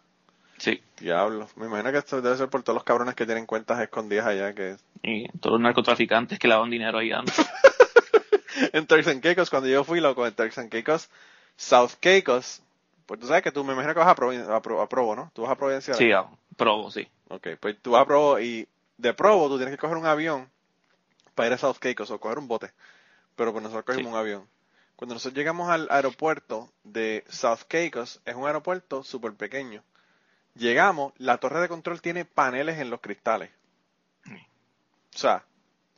Sí. Diablo. Me imagino que esto debe ser por todos los cabrones que tienen cuentas escondidas allá que Y todos los narcotraficantes que lavan dinero ahí dando. [LAUGHS] en Turks and Caicos, cuando yo fui loco en Turks and Caicos, South Caicos, pues tú sabes que tú me imagino que vas a, Provin- a, Pro- a Provo, ¿no? Tú vas a Providencial. Sí, ah, probo, sí. Ok, pues tú vas a Provo y de Provo tú tienes que coger un avión para ir a South Caicos o coger un bote. Pero pues nosotros cogimos Sí. un avión. Cuando nosotros llegamos al aeropuerto de South Caicos, es un aeropuerto súper pequeño. Llegamos, la torre de control tiene paneles en los cristales. O sea,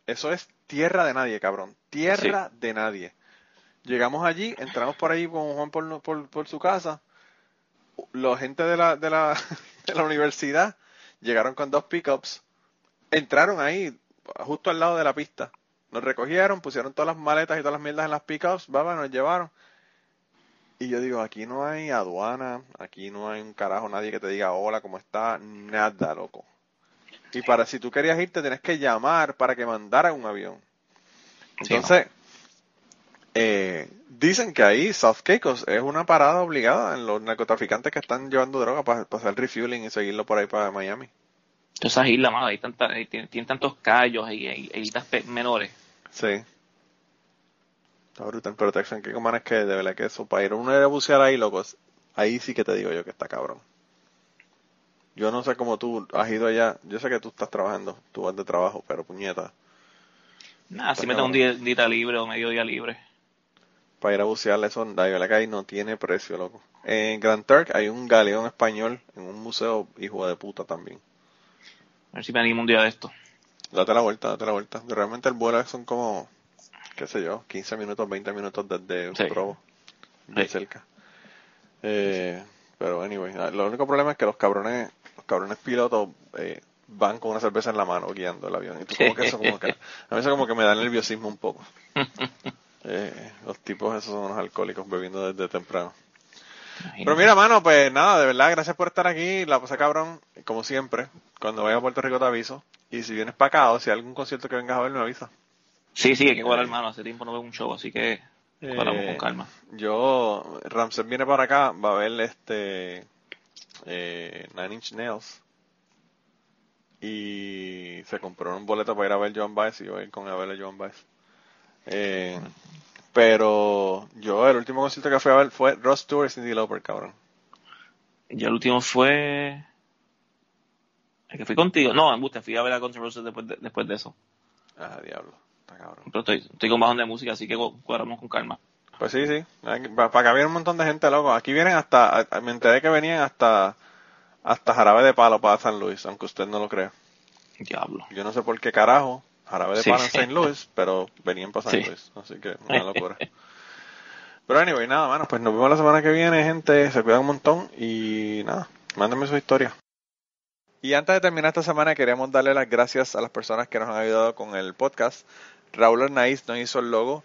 eso es tierra de nadie, cabrón. Tierra de nadie. Llegamos allí, entramos por ahí con Juan por, por, por su casa. La gente de la, de, la, [LAUGHS] de la universidad llegaron con dos pickups. Entraron ahí, justo al lado de la pista. Nos recogieron, pusieron todas las maletas y todas las mierdas en las pickups, baba, nos llevaron. Y yo digo, aquí no hay aduana, aquí no hay un carajo, nadie que te diga hola, ¿cómo está? Nada, loco. Y para si tú querías irte, tienes que llamar para que mandaran un avión. Sí, Entonces, eh, dicen que ahí South Caicos es una parada obligada en los narcotraficantes que están llevando droga para, para hacer refueling y seguirlo por ahí para Miami. Todas esas islas, mano, tanta, hay- tienen, tienen tantos callos y, islas menores. Sí. Está brutal, pero Texan Caicos, man, es que de verdad que eso, para ir a uno a bucear ahí, locos, ahí sí que te digo yo que está cabrón. Yo no sé cómo tú has ido allá, yo sé que tú estás trabajando, tú vas de trabajo, pero puñeta, Nada, si me tengo un día, día libre o medio día libre. para ir a bucear eso, verdad que ahí no tiene precio, loco. En Grand Turk hay un galeón español en un museo, hijo de puta también. A ver si me animo un día de esto. Date la vuelta, date la vuelta. Realmente el vuelo son como, qué sé yo, 15 minutos, 20 minutos desde Sí. Provo. Bien Sí. cerca. Eh, pero anyway, ah, lo único problema es que los cabrones, los cabrones pilotos eh, van con una cerveza en la mano guiando el avión. Y tú como que eso como que, a mí eso como que me da nerviosismo un poco. [LAUGHS] Eh, los tipos esos son unos alcohólicos bebiendo desde temprano. Pero mira, mano, pues nada, de verdad, gracias por estar aquí. La pasé cabrón, como siempre. Cuando vaya a Puerto Rico te aviso. Y si vienes para acá o si hay algún concierto que vengas a ver, me avisa. Sí, sí, hay que cuadrar, hermano. Hace tiempo no veo un show, así que cuadramos Eh, con calma. Yo, Ramsey viene para acá, va a ver este eh, Nine Inch Nails. Y se compró un boleto para ir a ver John Baez y yo voy a ir con a ver a John Baez. Eh, pero yo, el último concierto que fui a ver fue Ross Stewart y Cindy Lauper, cabrón. Ya el último fue... El que fui contigo. No, en fui a ver a Roses después de, después de eso. Ah, diablo, está cabrón. Pero estoy, estoy con bajón de música, así que cu- cuadramos con calma. Pues sí, sí. Para acá viene un montón de gente, loco. Aquí vienen hasta, me enteré que venían hasta, hasta Jarabe de Palo para San Luis, aunque usted no lo crea. Diablo. Yo no sé por qué carajo Jarabe de Sí. Palo en St. Louis, pero venían para San Sí. Luis. Así que una locura. Pero anyway, nada, mano. Pues nos vemos la semana que viene, gente. Se cuidan un montón y nada, mándenme su historia. Y antes de terminar esta semana, queríamos darle las gracias a las personas que nos han ayudado con el podcast. Raúl Arnaiz nos hizo el logo